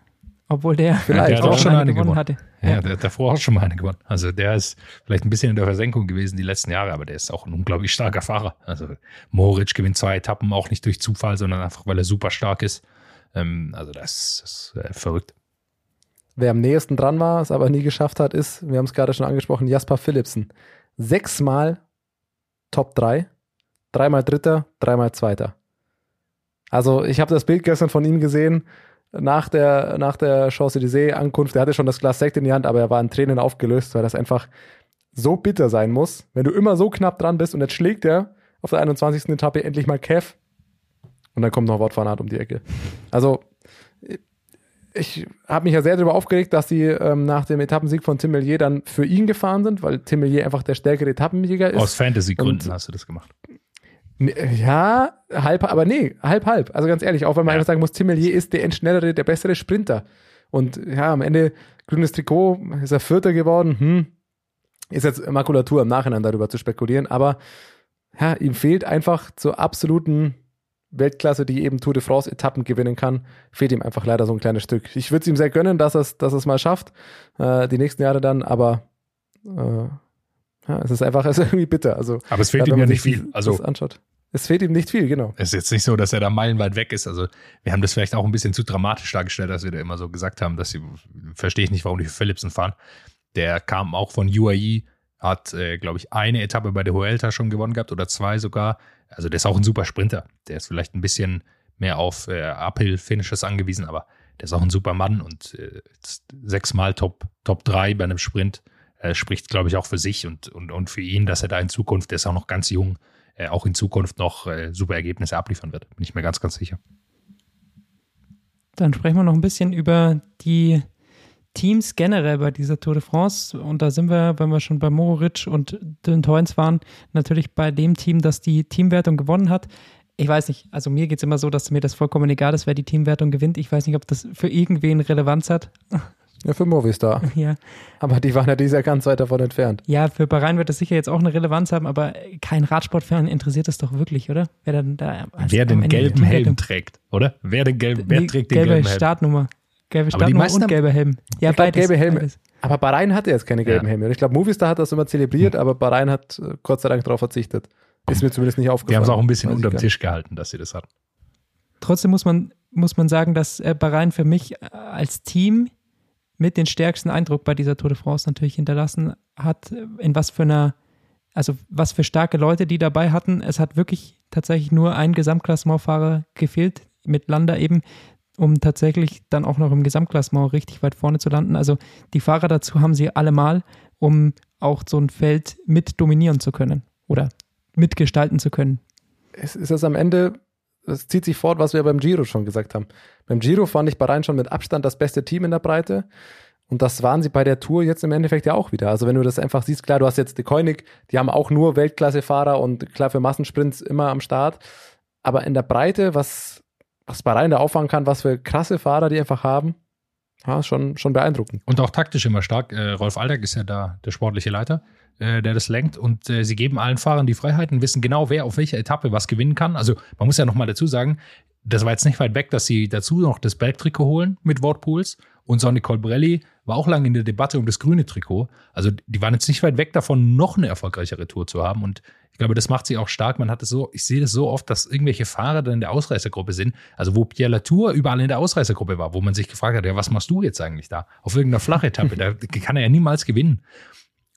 obwohl der Vielleicht. der hat auch schon eine gewonnen. hatte. Ja, der hat davor auch schon mal eine gewonnen. Also der ist vielleicht ein bisschen in der Versenkung gewesen die letzten Jahre, aber der ist auch ein unglaublich starker Fahrer. Also Moritz gewinnt zwei Etappen auch nicht durch Zufall, sondern einfach, weil er super stark ist. Ähm, also das ist äh, verrückt. Wer am nächsten dran war, es aber nie geschafft hat, ist, wir haben es gerade schon angesprochen, Jasper Philipsen. Sechsmal Top 3, dreimal Dritter, dreimal Zweiter. Also ich habe das Bild gestern von ihm gesehen, nach der, nach der Champs-Élysées-Ankunft. Er hatte schon das Glas Sekt in die Hand, aber er war in Tränen aufgelöst, weil das einfach so bitter sein muss, wenn du immer so knapp dran bist und jetzt schlägt er auf der 21. Etappe endlich mal Kev und dann kommt noch Wout van Aert um die Ecke. Also ich habe mich ja sehr darüber aufgeregt, dass sie ähm, nach dem Etappensieg von Tim Mellier dann für ihn gefahren sind, weil Tim Mellier einfach der stärkere Etappenjäger ist. Aus Fantasy-Gründen hast du das gemacht. Ja, halb, aber nee, halb, halb. Also ganz ehrlich, auch wenn man Ja. einfach sagen muss, Tim Mellier ist der schnellere, der bessere Sprinter. Und ja, am Ende grünes Trikot, ist er Vierter geworden. Hm. Ist jetzt Makulatur im Nachhinein darüber zu spekulieren, aber ja, ihm fehlt einfach zur absoluten Weltklasse, die eben Tour de France Etappen gewinnen kann, fehlt ihm einfach leider so ein kleines Stück. Ich würde es ihm sehr gönnen, dass er es dass er's mal schafft, äh, die nächsten Jahre dann, aber äh, ja, es ist einfach es ist [laughs] irgendwie bitter. Also, Aber es fehlt ihm ja nicht viel. Also anschaut. Es fehlt ihm nicht viel, genau. es ist jetzt nicht so, dass er da meilenweit weg ist. Also wir haben das vielleicht auch ein bisschen zu dramatisch dargestellt, dass wir da immer so gesagt haben, dass sie, verstehe ich nicht, warum die für Philipsen fahren. Der kam auch von UAE, hat, äh, glaube ich, eine Etappe bei der Huelta schon gewonnen gehabt oder zwei sogar. Also der ist auch ein super Sprinter. Der ist vielleicht ein bisschen mehr auf äh, Uphill-Finishes angewiesen, aber der ist auch ein super Mann und äh, sechsmal Top, Top 3 bei einem Sprint äh, spricht, glaube ich, auch für sich und, und, und für ihn, dass er da in Zukunft, der ist auch noch ganz jung, äh, auch in Zukunft noch äh, super Ergebnisse abliefern wird. Bin ich mir ganz, ganz sicher. Dann sprechen wir noch ein bisschen über die Teams generell bei dieser Tour de France. Und da sind wir, wenn wir schon bei Mohoric und den Toins waren, natürlich bei dem Team, das die Teamwertung gewonnen hat. Ich weiß nicht, also mir geht es immer so, dass mir das vollkommen egal ist, wer die Teamwertung gewinnt. Ich weiß nicht, ob das für irgendwen Relevanz hat. Ja, für Movistar. [laughs] Ja. Aber die waren ja dieses Jahr ganz weit davon entfernt. Ja, für Bahrain wird das sicher jetzt auch eine Relevanz haben, aber kein Radsportfan interessiert es doch wirklich, oder? Wer dann da Wer den die gelben Helm trägt, oder? Wer, den gelben, wer Die trägt den gelbe gelben Helm? Startnummer. Gelbe Aber die Startnummer und gelber Helm. Ja, beides. gelbe Helme. beides. Aber Bahrain hatte jetzt keine gelben Ja. Helme. Und ich glaube, Movistar hat das immer zelebriert, aber Bahrain hat äh, Gott sei Dank darauf verzichtet. Ist mir zumindest nicht Die aufgefallen. haben es auch ein bisschen unterm Tisch gehalten, dass sie das hatten. Trotzdem muss man, muss man sagen, dass äh, Bahrain für mich äh, als Team mit den stärksten Eindruck bei dieser Tour de France natürlich hinterlassen hat, in was für einer, also was für starke Leute die dabei hatten. Es hat wirklich tatsächlich nur ein Gesamtklassementfahrer gefehlt, mit Landa eben, um tatsächlich dann auch noch im Gesamtklassement richtig weit vorne zu landen. Also die Fahrer dazu haben sie allemal, um auch so ein Feld mit dominieren zu können oder mitgestalten zu können. es ist das am Ende, es zieht sich fort, was wir beim Giro schon gesagt haben. Beim Giro fand ich Bahrain schon mit Abstand das beste Team in der Breite. Und das waren sie bei der Tour jetzt im Endeffekt ja auch wieder. Also wenn du das einfach siehst, klar, du hast jetzt die Koenig, die haben auch nur Weltklassefahrer und klar für Massensprints immer am Start. Aber in der Breite, was, was Bahrain da auffangen kann, was für krasse Fahrer die einfach haben, ist schon, schon beeindruckend. Und auch taktisch immer stark. Äh, Rolf Aldag ist ja da der sportliche Leiter, äh, der das lenkt. Und äh, sie geben allen Fahrern die Freiheiten, wissen genau, wer auf welcher Etappe was gewinnen kann. Also man muss ja nochmal dazu sagen, das war jetzt nicht weit weg, dass sie dazu noch das Bergtrikot holen mit Wortpools. Und Sonny Colbrelli war auch lange in der Debatte um das grüne Trikot. Also die waren jetzt nicht weit weg davon, noch eine erfolgreichere Tour zu haben. Und ich glaube, das macht sie auch stark. Man hat es so, ich sehe das so oft, dass irgendwelche Fahrer dann in der Ausreißergruppe sind. Also wo Pierre Latour überall in der Ausreißergruppe war, wo man sich gefragt hat, ja, was machst du jetzt eigentlich da? Auf irgendeiner Flachetappe, da [laughs] kann er ja niemals gewinnen.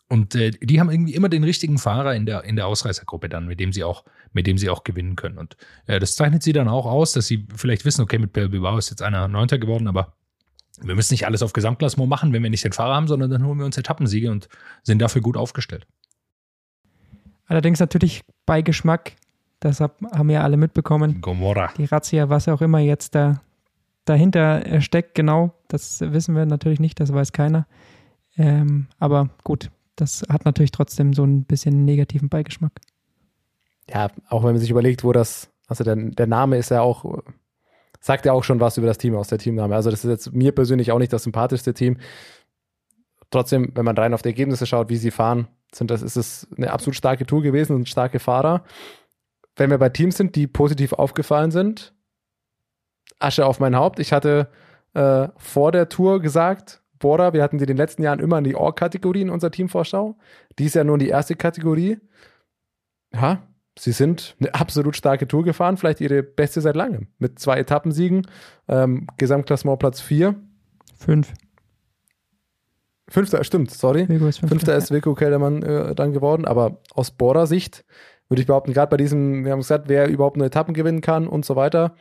Und äh, die haben irgendwie immer den richtigen Fahrer in der, in der Ausreißergruppe dann, mit dem sie auch, mit dem sie auch gewinnen können. Und äh, das zeichnet sie dann auch aus, dass sie vielleicht wissen, okay, mit Pierre Bilbao ist jetzt einer Neunter geworden, aber wir müssen nicht alles auf Gesamtklassement machen, wenn wir nicht den Fahrer haben, sondern dann holen wir uns Etappensiege und sind dafür gut aufgestellt. Allerdings natürlich bei Geschmack, das hab, haben ja alle mitbekommen. Gomorra. Die Razzia, was auch immer jetzt da dahinter steckt, genau, das wissen wir natürlich nicht, das weiß keiner. Ähm, aber gut, das hat natürlich trotzdem so ein bisschen negativen Beigeschmack. Ja, auch wenn man sich überlegt, wo das, also der, der Name ist ja auch, sagt ja auch schon was über das Team aus, der Teamname. Also das ist jetzt mir persönlich auch nicht das sympathischste Team. Trotzdem, wenn man rein auf die Ergebnisse schaut, wie sie fahren, sind das, ist es eine absolut starke Tour gewesen und starke Fahrer. Wenn wir bei Teams sind, die positiv aufgefallen sind, Asche auf mein Haupt. Ich hatte äh, vor der Tour gesagt, Bora, wir hatten sie in den letzten Jahren immer in die All-Kategorie in unserer Teamvorschau. Die ist ja nur in die erste Kategorie. Ja, sie sind eine absolut starke Tour gefahren, vielleicht ihre beste seit langem. Mit zwei Etappensiegen, ähm, Gesamtklassement Platz 4. Fünf. Fünfter, stimmt, sorry. Ist Fünfter. Fünfter ist Wilko Keldermann äh, dann geworden, aber aus Bora-Sicht würde ich behaupten, gerade bei diesem, wir haben gesagt, wer überhaupt nur Etappen gewinnen kann und so weiter.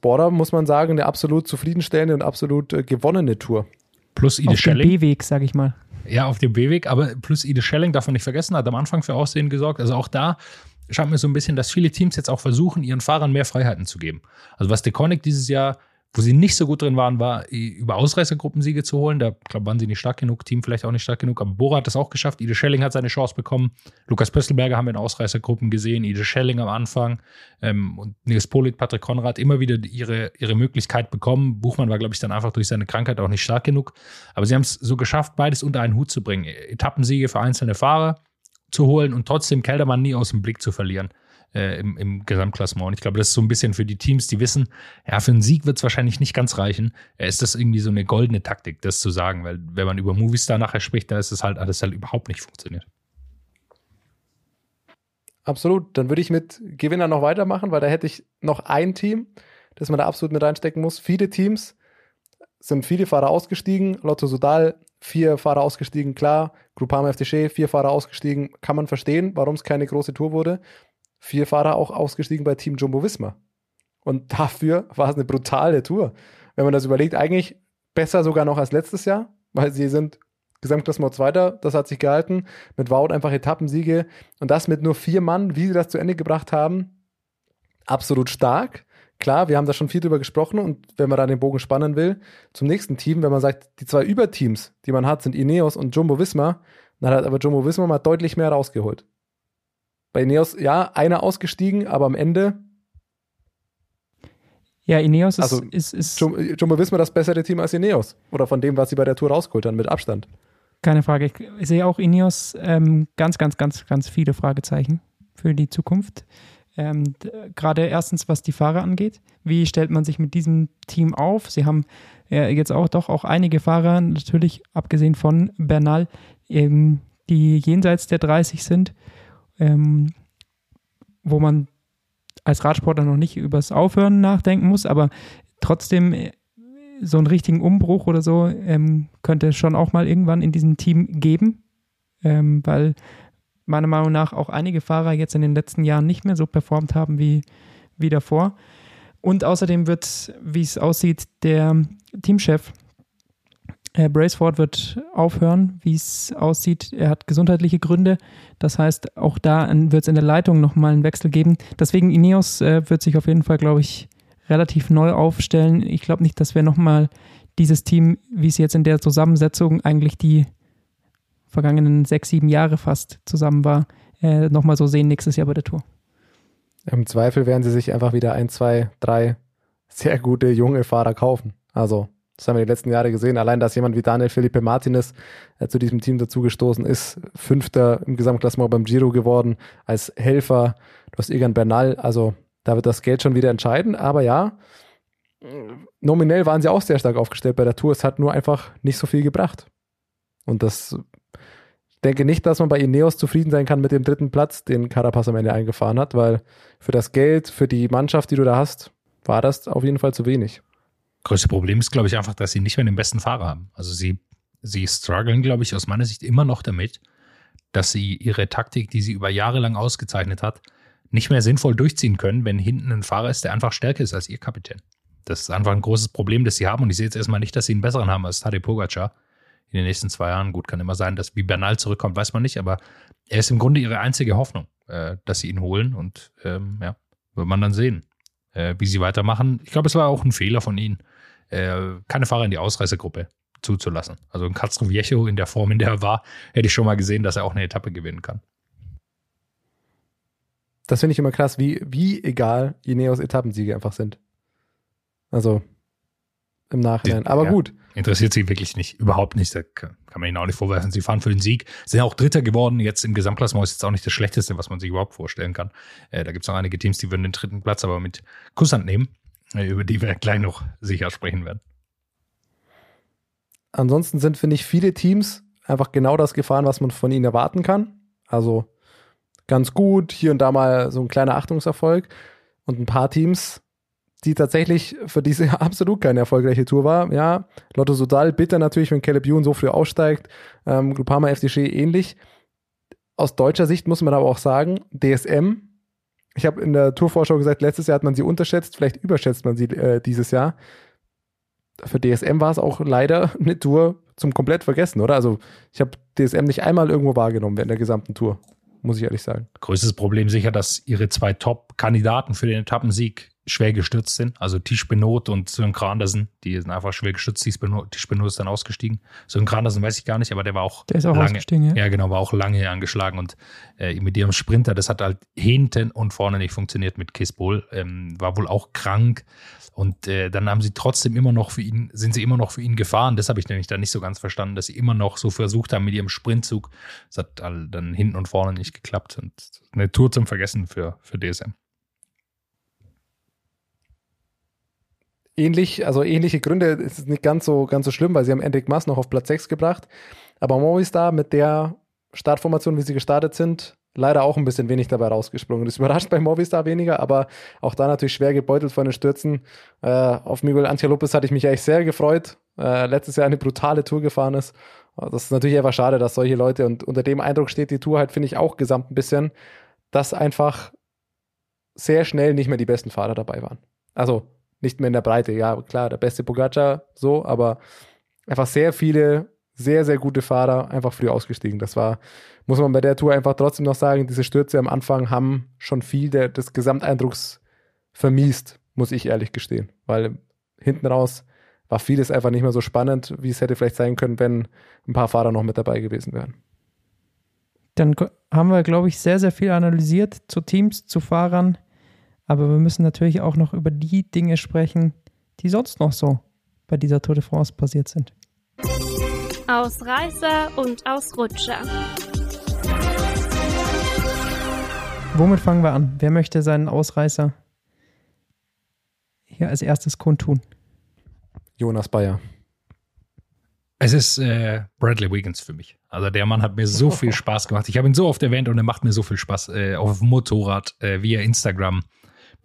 Bora muss man sagen, eine absolut zufriedenstellende und absolut äh, gewonnene Tour. Plus Ide Auf dem Schelling. B-Weg, sag ich mal. Ja, auf dem B-Weg, aber plus Ide Schelling darf man nicht vergessen, hat am Anfang für Aussehen gesorgt. Also auch da schaut mir so ein bisschen, dass viele Teams jetzt auch versuchen, ihren Fahrern mehr Freiheiten zu geben. Also was Deconic dieses Jahr, wo sie nicht so gut drin waren, war, über Ausreißergruppensiege zu holen. Da, glaube waren sie nicht stark genug, Team vielleicht auch nicht stark genug, aber Bora hat das auch geschafft. Ide Schelling hat seine Chance bekommen. Lukas Pöstelberger haben wir in Ausreißergruppen gesehen, Ide Schelling am Anfang ähm, und Nils Polit, Patrick Konrad immer wieder ihre, ihre Möglichkeit bekommen. Buchmann war, glaube ich, dann einfach durch seine Krankheit auch nicht stark genug. Aber sie haben es so geschafft, beides unter einen Hut zu bringen. Etappensiege für einzelne Fahrer zu holen und trotzdem Keldermann nie aus dem Blick zu verlieren äh, im, im Gesamtklassement. Und ich glaube, das ist so ein bisschen für die Teams, die wissen, ja, für einen Sieg wird es wahrscheinlich nicht ganz reichen. Äh, ist das irgendwie so eine goldene Taktik, das zu sagen, weil wenn man über Movistar nachher spricht, da ist es halt alles halt überhaupt nicht funktioniert. Absolut. Dann würde ich mit Gewinner noch weitermachen, weil da hätte ich noch ein Team, das man da absolut mit reinstecken muss. Viele Teams sind viele Fahrer ausgestiegen. Lotto Sudal, vier Fahrer ausgestiegen, klar. Groupama FDG, vier Fahrer ausgestiegen. Kann man verstehen, warum es keine große Tour wurde. Vier Fahrer auch ausgestiegen bei Team Jumbo Visma. Und dafür war es eine brutale Tour. Wenn man das überlegt, eigentlich besser sogar noch als letztes Jahr, weil sie sind Gesamtklassement Zweiter, das hat sich gehalten. Mit Wout einfach Etappensiege und das mit nur vier Mann, wie sie das zu Ende gebracht haben, absolut stark. klar, wir haben da schon viel drüber gesprochen und wenn man da den Bogen spannen will, zum nächsten Team, wenn man sagt, die zwei Überteams, die man hat, sind Ineos und Jumbo Visma, dann hat aber Jumbo Visma mal deutlich mehr rausgeholt. Bei Ineos, ja, einer ausgestiegen, aber am Ende. Ja, Ineos ist, Also, ist, ist Jum- Jumbo Visma das bessere Team als Ineos. Oder von dem, was sie bei der Tour rausgeholt haben, mit Abstand. keine Frage. Ich sehe auch Ineos ähm, ganz, ganz, ganz, ganz viele Fragezeichen für die Zukunft. Ähm, Gerade erstens, was die Fahrer angeht. Wie stellt man sich mit diesem Team auf? Sie haben äh, jetzt auch doch auch einige Fahrer, natürlich abgesehen von Bernal, ähm, die jenseits der 30 sind, ähm, wo man als Radsportler noch nicht übers Aufhören nachdenken muss, aber trotzdem äh, so einen richtigen Umbruch oder so ähm, könnte es schon auch mal irgendwann in diesem Team geben, ähm, weil meiner Meinung nach auch einige Fahrer jetzt in den letzten Jahren nicht mehr so performt haben wie, wie davor. Und außerdem wird, wie es aussieht, der Teamchef äh, Braceford wird aufhören, wie es aussieht. Er hat gesundheitliche Gründe. Das heißt, auch da wird es in der Leitung nochmal einen Wechsel geben. Deswegen Ineos äh, wird sich auf jeden Fall, glaube ich, relativ neu aufstellen. Ich glaube nicht, dass wir nochmal dieses Team, wie es jetzt in der Zusammensetzung eigentlich die vergangenen sechs, sieben Jahre fast zusammen war, äh, nochmal so sehen nächstes Jahr bei der Tour. Im Zweifel werden sie sich einfach wieder ein, zwei, drei sehr gute junge Fahrer kaufen. Also, das haben wir die letzten Jahre gesehen. Allein, dass jemand wie Daniel Felipe Martinez äh, zu diesem Team dazugestoßen ist, Fünfter im Gesamtklassement beim Giro geworden, als Helfer. Du hast Egan Bernal, also da wird das Geld schon wieder entscheiden. Aber ja, nominell waren sie auch sehr stark aufgestellt bei der Tour. Es hat nur einfach nicht so viel gebracht. Und das, ich denke nicht, dass man bei Ineos zufrieden sein kann mit dem dritten Platz, den Carapaz am Ende eingefahren hat, weil für das Geld, für die Mannschaft, die du da hast, war das auf jeden Fall zu wenig. Größte Problem ist, glaube ich, einfach, dass sie nicht mehr den besten Fahrer haben. Also sie, sie strugglen, glaube ich, aus meiner Sicht immer noch damit, dass sie ihre Taktik, die sie über Jahre lang ausgezeichnet hat, nicht mehr sinnvoll durchziehen können, wenn hinten ein Fahrer ist, der einfach stärker ist als ihr Kapitän. Das ist einfach ein großes Problem, das sie haben. Und ich sehe jetzt erstmal nicht, dass sie einen besseren haben als Tadej Pogacar in den nächsten zwei Jahren. Gut, kann immer sein, dass wie Bernal zurückkommt, weiß man nicht, aber er ist im Grunde ihre einzige Hoffnung, äh, dass sie ihn holen. Und ähm, ja, wird man dann sehen, äh, wie sie weitermachen. Ich glaube, es war auch ein Fehler von ihnen, keine Fahrer in die Ausreißergruppe zuzulassen. Also ein Castro Viejo in der Form, in der er war, hätte ich schon mal gesehen, dass er auch eine Etappe gewinnen kann. Das finde ich immer krass, wie, wie egal Ineos Etappensiege einfach sind. Also im Nachhinein. Die- Aber ja. gut. Interessiert sie wirklich nicht, überhaupt nicht. Da kann man ihnen auch nicht vorwerfen. Sie fahren für den Sieg, sind auch Dritter geworden. Jetzt im Gesamtklassement ist jetzt auch nicht das Schlechteste, was man sich überhaupt vorstellen kann. Äh, da gibt es noch einige Teams, die würden den dritten Platz aber mit Kusshand nehmen, äh, über die wir gleich noch sicher sprechen werden. Ansonsten sind, finde ich, viele Teams einfach genau das gefahren, was man von ihnen erwarten kann. Also ganz gut, hier und da mal so ein kleiner Achtungserfolg. Und ein paar Teams, die tatsächlich für diese [laughs] absolut keine erfolgreiche Tour war. Ja, Lotto Sodal, bitter natürlich, wenn Caleb Ewan so früh aussteigt. Ähm, Groupama FDG ähnlich. Aus deutscher Sicht muss man aber auch sagen, DSM, ich habe in der Tourvorschau gesagt, letztes Jahr hat man sie unterschätzt, vielleicht überschätzt man sie äh, dieses Jahr. Für DSM war es auch leider [laughs] eine Tour zum komplett vergessen, oder? Also ich habe DSM nicht einmal irgendwo wahrgenommen während der gesamten Tour, muss ich ehrlich sagen. Größtes Problem sicher, dass ihre zwei Top-Kandidaten für den Etappensieg schwer gestürzt sind. Also Tisch Benot und Sören Grandersen, die sind einfach schwer gestürzt. Tisch Benot, Tisch Benot ist dann ausgestiegen. Sören Grandersen weiß ich gar nicht, aber der war auch Der ist auch lange, ausgestiegen, ja. Ja, genau, war auch lange angeschlagen und äh, mit ihrem Sprinter, das hat halt hinten und vorne nicht funktioniert mit Kispol, ähm, war wohl auch krank und äh, dann haben sie trotzdem immer noch für ihn, sind sie immer noch für ihn gefahren. Das habe ich nämlich dann nicht so ganz verstanden, dass sie immer noch so versucht haben mit ihrem Sprintzug. Das hat dann hinten und vorne nicht geklappt und eine Tour zum Vergessen für, für DSM. Ähnlich, also ähnliche Gründe ist es nicht ganz so, ganz so schlimm, weil sie haben Enric Mas noch auf Platz 6 gebracht. Aber Movistar mit der Startformation, wie sie gestartet sind, leider auch ein bisschen wenig dabei rausgesprungen. Das [laughs] überrascht bei Movistar weniger, aber auch da natürlich schwer gebeutelt von den Stürzen. Äh, auf Miguel Angel Lopez hatte ich mich eigentlich sehr gefreut. Äh, letztes Jahr eine brutale Tour gefahren ist. Das ist natürlich einfach schade, dass solche Leute, und unter dem Eindruck steht die Tour halt, finde ich, auch gesamt ein bisschen, dass einfach sehr schnell nicht mehr die besten Fahrer dabei waren. Also nicht mehr in der Breite. Ja, klar, der beste Pogacar so, aber einfach sehr viele sehr, sehr gute Fahrer einfach früh ausgestiegen. Das war, muss man bei der Tour einfach trotzdem noch sagen, diese Stürze am Anfang haben schon viel der, des Gesamteindrucks vermiest. muss ich ehrlich gestehen. Weil hinten raus war vieles einfach nicht mehr so spannend, wie es hätte vielleicht sein können, wenn ein paar Fahrer noch mit dabei gewesen wären. Dann haben wir, glaube ich, sehr, sehr viel analysiert zu Teams, zu Fahrern. Aber wir müssen natürlich auch noch über die Dinge sprechen, die sonst noch so bei dieser Tour de France passiert sind. Ausreißer und Ausrutscher. Womit fangen wir an? Wer möchte seinen Ausreißer hier als erstes kundtun? Jonas Bayer. Es ist äh, Bradley Wiggins für mich. Also der Mann hat mir so [laughs] viel Spaß gemacht. Ich habe ihn so oft erwähnt und er macht mir so viel Spaß äh, auf dem Motorrad, äh, er Instagram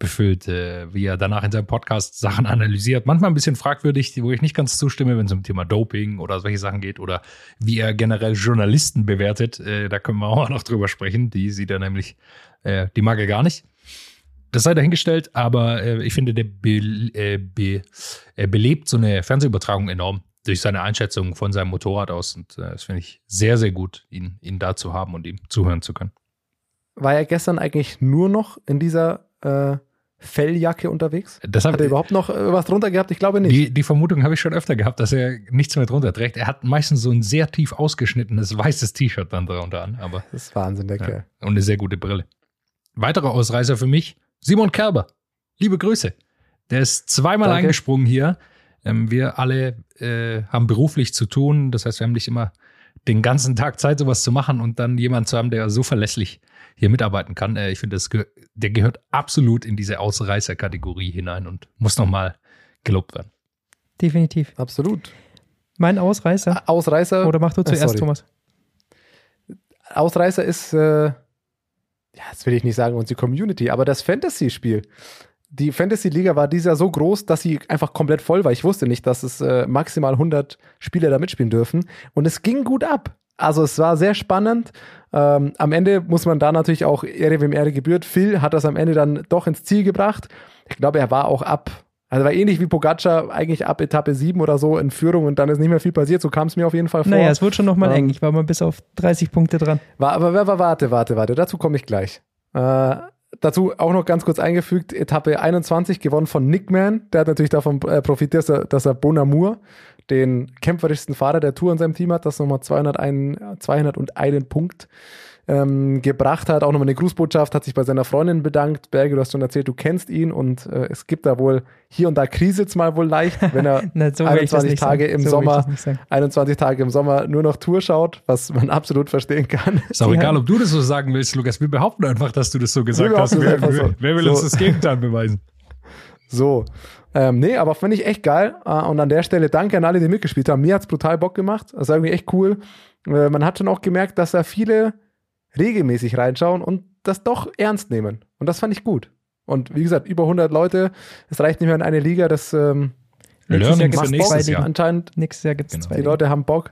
befüllt, äh, wie er danach in seinem Podcast Sachen analysiert. Manchmal ein bisschen fragwürdig, wo ich nicht ganz zustimme, wenn es um Thema Doping oder solche Sachen geht oder wie er generell Journalisten bewertet. Äh, da können wir auch noch drüber sprechen. Die sieht er nämlich, äh, die mag er gar nicht. Das sei dahingestellt, aber äh, ich finde, der be äh, be belebt so eine Fernsehübertragung enorm durch seine Einschätzung von seinem Motorrad aus. Und äh, das finde ich sehr, sehr gut, ihn, ihn da zu haben und ihm zuhören zu können. War er gestern eigentlich nur noch in dieser Felljacke unterwegs? Das Hat er überhaupt noch äh, was drunter gehabt? Ich glaube nicht. die, die Vermutung habe ich schon öfter gehabt, dass er nichts mehr drunter trägt. Er hat meistens so ein sehr tief ausgeschnittenes weißes T-Shirt dann drunter an, aber das ist Wahnsinn, der ja. Kerl. und eine sehr gute Brille. Weiterer Ausreißer für mich, Simon Kerber. Liebe Grüße. Der ist zweimal Danke. eingesprungen hier. Ähm, wir alle äh, haben beruflich zu tun. Das heißt, wir haben nicht immer den ganzen Tag Zeit, sowas zu machen und dann jemanden zu haben, der so verlässlich hier mitarbeiten kann. Äh, ich finde, das ge der gehört absolut in diese Ausreißer-Kategorie hinein und muss nochmal gelobt werden. Definitiv. Absolut. Mein Ausreißer. Ausreißer. Oder mach du Äh, zuerst, sorry. Thomas. Ausreißer ist, äh, ja, das will ich nicht sagen, unsere Community, aber das Fantasy-Spiel. Die Fantasy-Liga war dieses Jahr so groß, dass sie einfach komplett voll war. Ich wusste nicht, dass es äh, maximal 100 Spieler da mitspielen dürfen. Und es ging gut ab. Also es war sehr spannend. Ähm, am Ende muss man da natürlich auch Ehre wem Ehre gebührt. Phil hat das am Ende dann doch ins Ziel gebracht. Ich glaube, er war auch ab, also war ähnlich wie Pogacar, eigentlich ab Etappe 7 oder so in Führung und dann ist nicht mehr viel passiert. So kam es mir auf jeden Fall vor. Naja, es wird schon nochmal Ähm, eng. Ich war mal bis auf 30 Punkte dran. War, aber, aber warte, warte, warte, dazu komme ich gleich. Äh, dazu auch noch ganz kurz eingefügt, Etappe 21 gewonnen von Nickman. Der hat natürlich davon äh, profitiert, dass er, dass er Bonamour, den kämpferischsten Fahrer der Tour in seinem Team hat, das nochmal 201, 201 Punkt ähm, gebracht hat. Auch nochmal eine Grußbotschaft, hat sich bei seiner Freundin bedankt. Berge, du hast schon erzählt, du kennst ihn und äh, es gibt da wohl hier und da kriselt's mal wohl leicht, wenn er [laughs] Na, so will ich das 21 nicht Tage sagen. im So Sommer das nicht sagen. 21 Tage im Sommer nur noch Tour schaut, was man [laughs] absolut verstehen kann. Ist auch Die egal, ob du das so sagen willst, Lukas. Wir behaupten einfach, dass du das so gesagt hast. Wer, wer will So. uns das Gegenteil beweisen? So. Ähm, nee, aber finde ich echt geil. Äh, und an der Stelle danke an alle, die mitgespielt haben. Mir hat's brutal Bock gemacht. Das ist irgendwie echt cool. Äh, man hat schon auch gemerkt, dass da viele regelmäßig reinschauen und das doch ernst nehmen. Und das fand ich gut. Und wie gesagt, über 100 Leute. Es reicht nicht mehr in eine Liga. Das ähm, Nächstes Jahr Learning gibt's nächstes. Jahr. Anscheinend Nächstes Jahr gibt es Genau. zwei. die Leute haben Bock.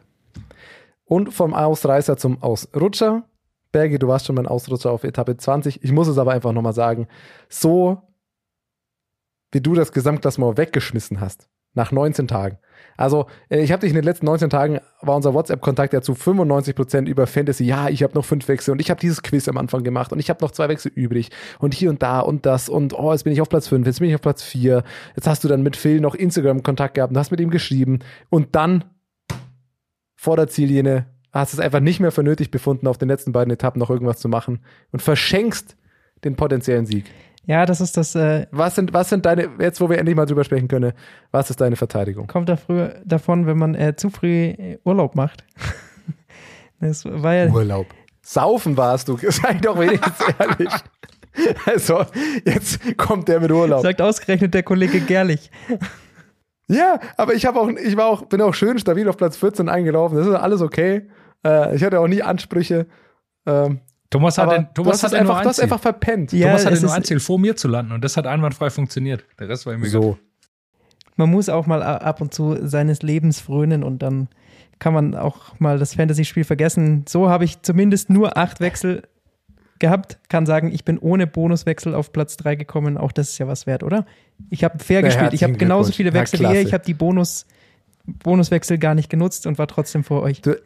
Und vom Ausreißer zum Ausrutscher. Berge, du warst schon mein Ausrutscher auf Etappe 20. Ich muss es aber einfach nochmal sagen. So wie du das Gesamtklassement weggeschmissen hast. Nach 19 Tagen. Also, äh, ich habe dich in den letzten 19 Tagen, war unser WhatsApp-Kontakt ja zu 95% über Fantasy. Ja, ich habe noch fünf Wechsel und ich habe dieses Quiz am Anfang gemacht und ich habe noch zwei Wechsel übrig und hier und da und das und oh, jetzt bin ich auf Platz 5, jetzt bin ich auf Platz 4. Jetzt hast du dann mit Phil noch Instagram-Kontakt gehabt und hast mit ihm geschrieben und dann vor der Ziellinie hast es einfach nicht mehr für nötig befunden, auf den letzten beiden Etappen noch irgendwas zu machen und verschenkst den potenziellen Sieg. Ja, das ist das, äh, Was sind, was sind deine, jetzt wo wir endlich mal drüber sprechen können, was ist deine Verteidigung? kommt da früher davon, wenn man äh, zu früh äh, Urlaub macht. [laughs] das war ja, Urlaub. Saufen warst du, [laughs] sei doch wenigstens [laughs] ehrlich. Also, jetzt kommt der mit Urlaub. sagt ausgerechnet der Kollege Gerlich. Ja, aber ich habe auch, ich war auch, bin auch schön stabil auf Platz 14 eingelaufen. Das ist alles okay. Äh, ich hatte auch nie Ansprüche. Ähm, Thomas hat, den, Thomas hat einfach, Ziel. einfach verpennt. Ja, Thomas hatte es nur ein Ziel, vor mir zu landen und das hat einwandfrei funktioniert. Der Rest war ihm egal. So. Man muss auch mal ab und zu seines Lebens frönen und dann kann man auch mal das Fantasy-Spiel vergessen. So habe ich zumindest nur acht Wechsel gehabt. Kann sagen, ich bin ohne Bonuswechsel auf Platz drei gekommen. Auch das ist ja was wert, oder? Ich habe fair Na, gespielt. Ich habe genauso viele Wechsel wie ihr. Ich habe die Bonus, Bonuswechsel gar nicht genutzt und war trotzdem vor euch. Du,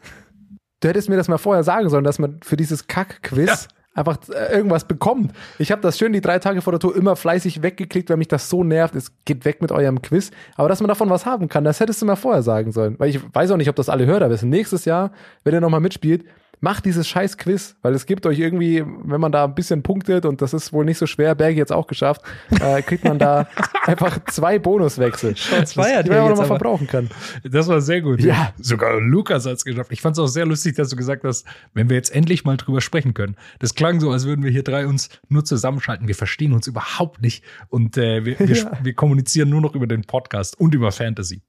du hättest mir das mal vorher sagen sollen, dass man für dieses Kack-Quiz einfach äh, irgendwas bekommt. Ich habe das schön die drei Tage vor der Tour immer fleißig weggeklickt, weil mich das so nervt. Es geht weg mit eurem Quiz. Aber dass man davon was haben kann, das hättest du mir vorher sagen sollen. Weil ich weiß auch nicht, ob das alle Hörer wissen. Nächstes Jahr, wenn ihr nochmal mitspielt, macht dieses scheiß Quiz, weil es gibt euch irgendwie, wenn man da ein bisschen punktet und das ist wohl nicht so schwer, Bergi jetzt auch geschafft, äh, kriegt man da [laughs] einfach zwei Bonuswechsel. Shots feiert die man nochmal verbrauchen kann. Das war sehr gut. Ja. Sogar Lukas hat es geschafft. Ich fand es auch sehr lustig, dass du gesagt hast, wenn wir jetzt endlich mal drüber sprechen können. Das klang so, als würden wir hier drei uns nur zusammenschalten. Wir verstehen uns überhaupt nicht. Und äh, wir, wir, [laughs] Ja. wir kommunizieren nur noch über den Podcast und über Fantasy.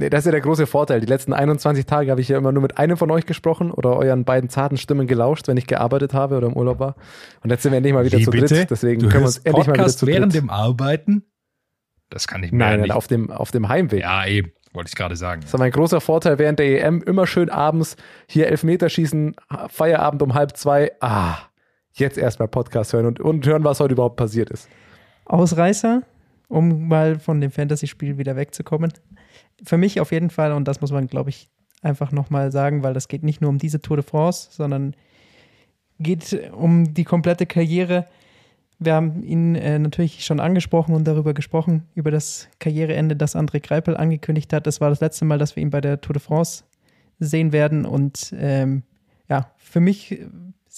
Nee, das ist ja der große Vorteil. Die letzten 21 Tage habe ich ja immer nur mit einem von euch gesprochen oder euren beiden zarten Stimmen gelauscht, wenn ich gearbeitet habe oder im Urlaub war. Und jetzt sind wir endlich mal wieder Wie zu bitte? dritt. Deswegen du können wir uns hörst endlich mal wieder Podcast zu während dritt. dem Arbeiten? Das kann ich mir Nein, ja nein, nicht. auf dem, auf dem Heimweg. ja, eben. Wollte ich gerade sagen. Das war mein großer Vorteil während der EM. Immer schön abends hier Elfmeterschießen, Feierabend um halb zwei. Ah, jetzt erstmal Podcast hören und, und hören, was heute überhaupt passiert ist. Ausreißer, um mal von dem Fantasy-Spiel wieder wegzukommen. Für mich auf jeden Fall, und das muss man, glaube ich, einfach nochmal sagen, weil das geht nicht nur um diese Tour de France, sondern geht um die komplette Karriere. Wir haben ihn äh, natürlich schon angesprochen und darüber gesprochen, über das Karriereende, das André Greipel angekündigt hat. Das war das letzte Mal, dass wir ihn bei der Tour de France sehen werden. Und ähm, ja, für mich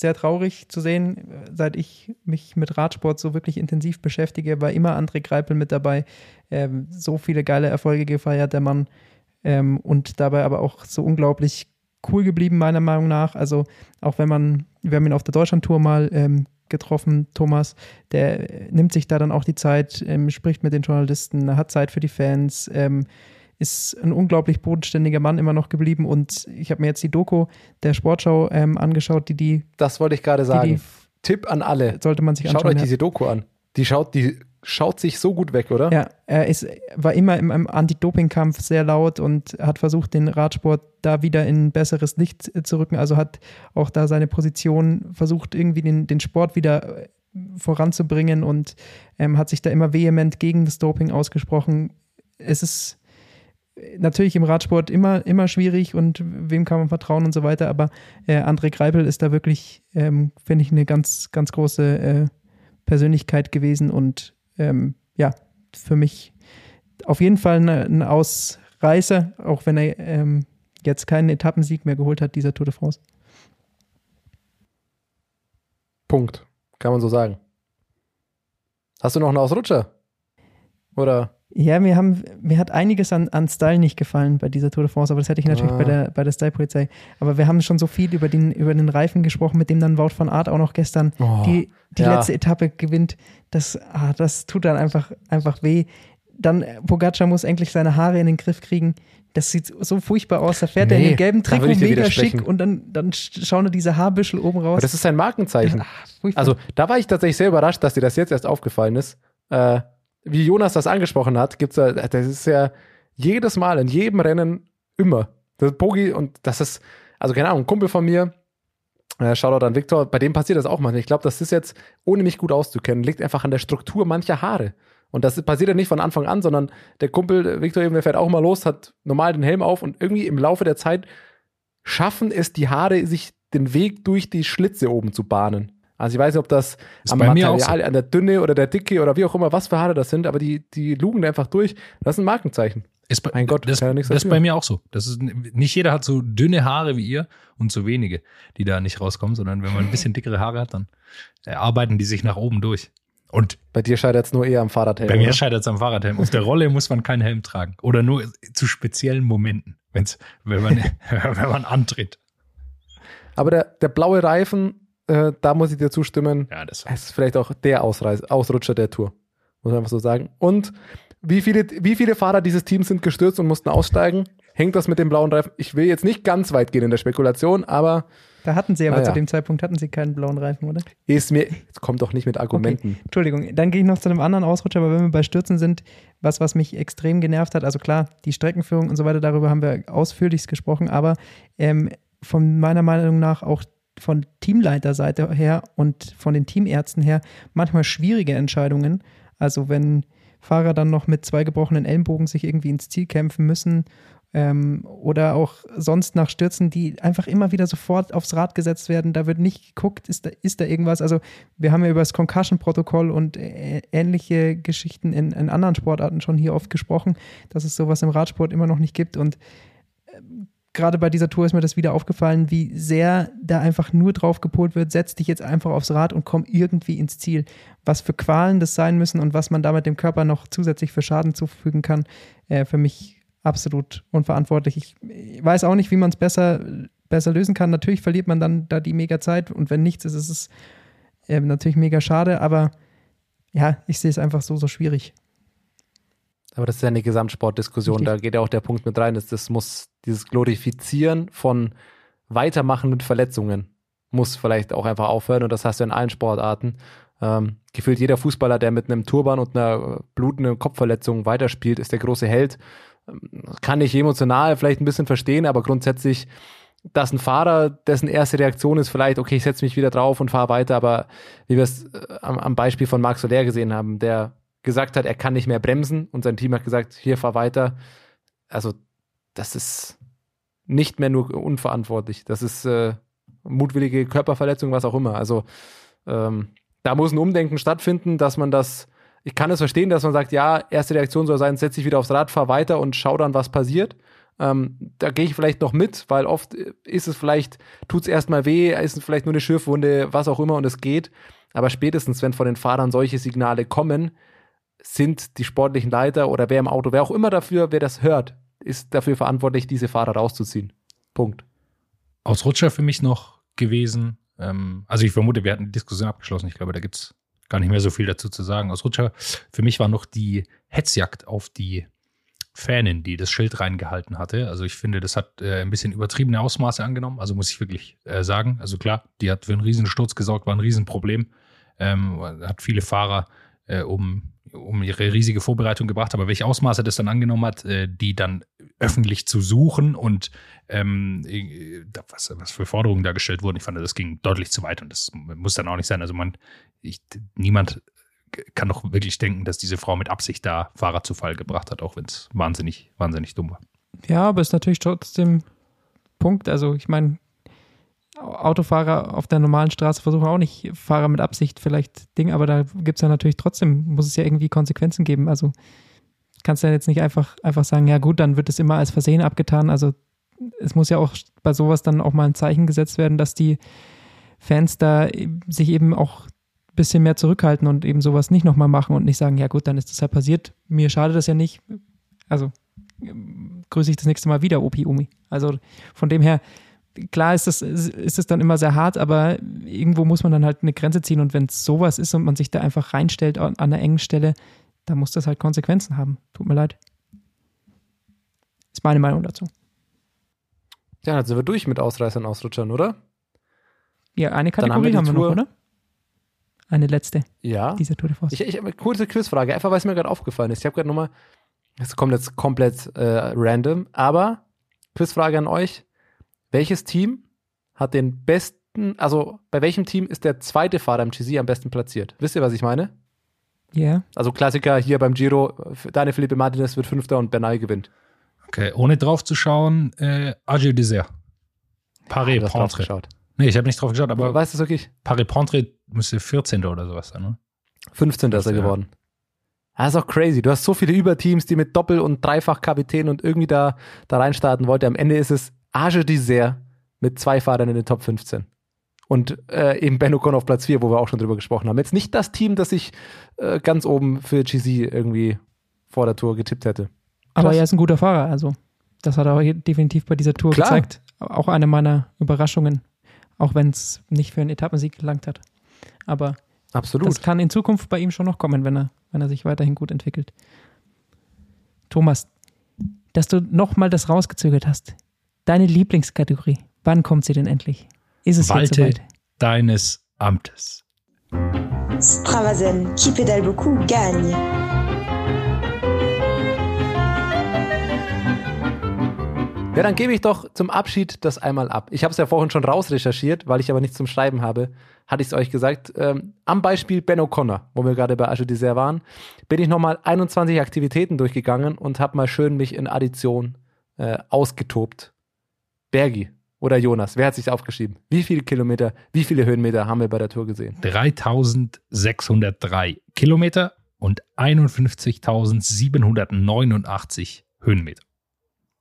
sehr traurig zu sehen, seit ich mich mit Radsport so wirklich intensiv beschäftige, war immer André Greipel mit dabei. Ähm, so viele geile Erfolge gefeiert, der Mann. Ähm, und dabei aber auch so unglaublich cool geblieben, meiner Meinung nach. Also auch wenn man, wir haben ihn auf der Deutschlandtour mal ähm, getroffen, Thomas, der äh, nimmt sich da dann auch die Zeit, ähm, spricht mit den Journalisten, hat Zeit für die Fans, ähm, ist ein unglaublich bodenständiger Mann immer noch geblieben und ich habe mir jetzt die Doku der Sportschau ähm, angeschaut, die die, Das wollte ich gerade sagen. die Tipp an alle. sollte man sich Schaut anschauen. euch ja. diese Doku an. Die schaut, die schaut sich so gut weg, oder? Ja, er ist, war immer im, im Anti-Doping-Kampf sehr laut und hat versucht, den Radsport da wieder in besseres Licht äh, zu rücken. Also hat auch da seine Position versucht, irgendwie den, den Sport wieder äh, voranzubringen und ähm, hat sich da immer vehement gegen das Doping ausgesprochen. Es ist natürlich im Radsport immer, immer schwierig und wem kann man vertrauen und so weiter, aber äh, André Greipel ist da wirklich, ähm, finde ich, eine ganz, ganz große äh, Persönlichkeit gewesen und ähm, ja, für mich auf jeden Fall eine, ein Ausreißer, auch wenn er ähm, jetzt keinen Etappensieg mehr geholt hat, dieser Tour de France. Punkt. Kann man so sagen. Hast du noch einen Ausrutscher? Oder? Ja, mir, haben, mir hat einiges an, an Style nicht gefallen bei dieser Tour de France, aber das hätte ich natürlich Ah. bei der, bei der Style-Polizei. Aber wir haben schon so viel über den, über den Reifen gesprochen, mit dem dann Wout van Aert auch noch gestern Oh, die, die ja. letzte Etappe gewinnt. Das, ah, das tut dann einfach, einfach weh. Dann äh, Pogacar muss endlich seine Haare in den Griff kriegen. Das sieht so furchtbar aus. Da fährt er in Nee, dem gelben Trikot mega schick und dann, dann sch- schauen da diese Haarbüschel oben raus. Aber das ist ein Markenzeichen. Ah, furchtbar. Also, da war ich tatsächlich sehr überrascht, dass dir das jetzt erst aufgefallen ist. Äh, wie Jonas das angesprochen hat, gibt's da, das ist ja jedes Mal, in jedem Rennen immer. Das Pogi und das ist, also keine Ahnung, ein Kumpel von mir, äh, Shoutout an Victor, bei dem passiert das auch manchmal. Ich glaube, das ist jetzt, ohne mich gut auszukennen, liegt einfach an der Struktur mancher Haare. Und das passiert ja nicht von Anfang an, sondern der Kumpel, der Victor eben, der fährt auch mal los, hat normal den Helm auf und irgendwie im Laufe der Zeit schaffen es die Haare, sich den Weg durch die Schlitze oben zu bahnen. Also ich weiß nicht, ob das Ist am Material, an der Dünne oder der Dicke oder wie auch immer, was für Haare das sind, aber die, die lugen da einfach durch. Das ist ein Markenzeichen. Ist bei, Mein Gott, das, kann ja das ist bei mir auch so. Das ist, nicht jeder hat so dünne Haare wie ihr und so wenige, die da nicht rauskommen, sondern wenn man ein bisschen dickere Haare hat, dann äh, arbeiten die sich nach oben durch. Und Bei dir scheitert es nur eher am Fahrradhelm. bei mir oder? scheitert es am Fahrradhelm. Auf der Rolle muss man keinen Helm tragen. Oder nur zu speziellen Momenten, wenn's, wenn, man, [laughs] wenn man antritt. Aber der, der blaue Reifen, äh, da muss ich dir zustimmen, Ja, das es ist vielleicht auch der Ausreiß, Ausrutscher der Tour. Muss man einfach so sagen. Und wie viele, wie viele Fahrer dieses Teams sind gestürzt und mussten aussteigen? Hängt das mit dem blauen Reifen? Ich will jetzt nicht ganz weit gehen in der Spekulation, aber da hatten sie aber Ah, ja. zu dem Zeitpunkt hatten sie keinen blauen Reifen, oder? ist mir, jetzt kommt doch nicht mit Argumenten. Entschuldigung, dann gehe ich noch zu einem anderen Ausrutscher, aber wenn wir bei Stürzen sind, was, was mich extrem genervt hat, also klar, die Streckenführung und so weiter, darüber haben wir ausführlich gesprochen, aber ähm, von meiner Meinung nach auch von Teamleiterseite her und von den Teamärzten her manchmal schwierige Entscheidungen. Also wenn Fahrer dann noch mit zwei gebrochenen Ellenbogen sich irgendwie ins Ziel kämpfen müssen Ähm, oder auch sonst nach Stürzen, die einfach immer wieder sofort aufs Rad gesetzt werden. Da wird nicht geguckt, ist da, ist da irgendwas. Also, wir haben ja über das Concussion-Protokoll und äh, ähnliche Geschichten in, in, anderen Sportarten schon hier oft gesprochen, dass es sowas im Radsport immer noch nicht gibt. Und äh, gerade bei dieser Tour ist mir das wieder aufgefallen, wie sehr da einfach nur drauf gepolt wird, setz dich jetzt einfach aufs Rad und komm irgendwie ins Ziel. Was für Qualen das sein müssen und was man damit dem Körper noch zusätzlich für Schaden zufügen kann, äh, für mich absolut unverantwortlich. Ich weiß auch nicht, wie man es besser, besser lösen kann. Natürlich verliert man dann da die mega Zeit und wenn nichts ist, ist es äh, natürlich mega schade, aber ja, ich sehe es einfach so, so schwierig. Aber das ist ja eine Gesamtsportdiskussion, da geht ja auch der Punkt mit rein, dass das muss, dieses Glorifizieren von Weitermachen mit Verletzungen muss vielleicht auch einfach aufhören. Und das hast du in allen Sportarten. Ähm, gefühlt jeder Fußballer, der mit einem Turban und einer blutenden Kopfverletzung weiterspielt, ist der große Held. Kann ich emotional vielleicht ein bisschen verstehen, aber grundsätzlich, dass ein Fahrer, dessen erste Reaktion ist vielleicht, okay, ich setze mich wieder drauf und fahre weiter, aber wie wir es äh, am, am, Beispiel von Max Soler gesehen haben, der gesagt hat, er kann nicht mehr bremsen und sein Team hat gesagt, hier fahr weiter. Also, das ist nicht mehr nur unverantwortlich. Das ist äh, mutwillige Körperverletzung, was auch immer. Also, ähm, da muss ein Umdenken stattfinden, dass man das ich kann es verstehen, dass man sagt, ja, erste Reaktion soll sein, setz dich wieder aufs Rad, fahr weiter und schau dann, was passiert. Ähm, da gehe ich vielleicht noch mit, weil oft ist es vielleicht, tut es erstmal weh, ist es vielleicht nur eine Schürfwunde, was auch immer und es geht. Aber spätestens, wenn von den Fahrern solche Signale kommen, sind die sportlichen Leiter oder wer im Auto, wer auch immer dafür, wer das hört, ist dafür verantwortlich, diese Fahrer rauszuziehen. Punkt. Aus Rutscher für mich noch gewesen. Ähm, also ich vermute, wir hatten die Diskussion abgeschlossen. Ich glaube, da gibt es gar nicht mehr so viel dazu zu sagen. Aus Rutscher, für mich war noch die Hetzjagd auf die Fanin, die das Schild reingehalten hatte. Also ich finde, das hat äh, ein bisschen übertriebene Ausmaße angenommen. Also muss ich wirklich äh, sagen. Also klar, die hat für einen Riesensturz gesorgt, war ein Riesenproblem. Ähm, hat viele Fahrer äh, um, um ihre riesige Vorbereitung gebracht. Aber welche Ausmaße das dann angenommen hat, äh, die dann öffentlich zu suchen und ähm, äh, was, was für Forderungen da gestellt wurden, ich fand, das ging deutlich zu weit und das muss dann auch nicht sein. Also man, ich, niemand kann doch wirklich denken, dass diese Frau mit Absicht da Fahrer zu Fall gebracht hat, auch wenn es wahnsinnig, wahnsinnig dumm war. Ja, aber es ist natürlich trotzdem Punkt. Also ich meine, Autofahrer auf der normalen Straße versuchen auch nicht Fahrer mit Absicht vielleicht Ding, aber da gibt es ja natürlich trotzdem, muss es ja irgendwie Konsequenzen geben. Also kannst du ja jetzt nicht einfach, einfach sagen, ja gut, dann wird es immer als Versehen abgetan. Also es muss ja auch bei sowas dann auch mal ein Zeichen gesetzt werden, dass die Fans da sich eben auch ein bisschen mehr zurückhalten und eben sowas nicht nochmal machen und nicht sagen, ja gut, dann ist das ja passiert. Mir schadet das ja nicht. Also grüße ich das nächste Mal wieder, Opi Umi. Also von dem her, klar ist das, ist das dann immer sehr hart, aber irgendwo muss man dann halt eine Grenze ziehen und wenn es sowas ist und man sich da einfach reinstellt an einer engen Stelle, dann muss das halt Konsequenzen haben. Tut mir leid. Ist meine Meinung dazu. Ja, dann sind wir durch mit Ausreißern, Ausrutschern, oder? Ja, eine Kategorie haben wir, haben wir noch, oder? Eine letzte. Ja. Dieser Tour de France. Ich, ich habe eine kurze Quizfrage, einfach weil es mir gerade aufgefallen ist. Ich habe gerade nochmal, das kommt jetzt komplett äh, random, aber Quizfrage an euch. Welches Team hat den besten, also bei welchem Team ist der zweite Fahrer im GC am besten platziert? Wisst ihr, was ich meine? Ja. Yeah. Also Klassiker hier beim Giro, deine Felipe Martinez wird Fünfter und Bernal gewinnt. Okay, ohne drauf zu schauen, äh, Agile Dessert. Paris ah, Pontre. Nee, ich habe nicht drauf geschaut, aber. Weißt du es wirklich? Paris Pontre müsste 14. oder sowas sein, ne? 15. ist er ja. geworden. Das ist auch crazy. Du hast so viele Überteams, die mit Doppel- und Dreifach-Kapitän und irgendwie da, da reinstarten wollten. Am Ende ist es Age Dessert mit zwei Fahrern in den Top 15. Und äh, eben Ben Ocon auf Platz 4, wo wir auch schon drüber gesprochen haben. Jetzt nicht das Team, das ich äh, ganz oben für GC irgendwie vor der Tour getippt hätte. Aber er ist ein guter Fahrer, also das hat er definitiv bei dieser Tour Klar. gezeigt. Auch eine meiner Überraschungen, auch wenn es nicht für einen Etappensieg gelangt hat. Aber Absolut. das kann in Zukunft bei ihm schon noch kommen, wenn er, wenn er sich weiterhin gut entwickelt. Thomas, dass du nochmal das rausgezögert hast. Deine Lieblingskategorie. Wann kommt sie denn endlich? Ist es Walte jetzt soweit? deines Amtes. Stravazen, qui pédale beaucoup, gagne. Ja, dann gebe ich doch zum Abschied das einmal ab. Ich habe es ja vorhin schon rausrecherchiert, weil ich aber nichts zum Schreiben habe, hatte ich es euch gesagt. Ähm, am Beispiel Ben O'Connor, wo wir gerade bei Asche Dessert waren, bin ich nochmal 21 Aktivitäten durchgegangen und habe mal schön mich in Addition äh, ausgetobt. Bergi oder Jonas, wer hat sich aufgeschrieben? Wie viele Kilometer, wie viele Höhenmeter haben wir bei der Tour gesehen? 3603 Kilometer und 51.789 Höhenmeter.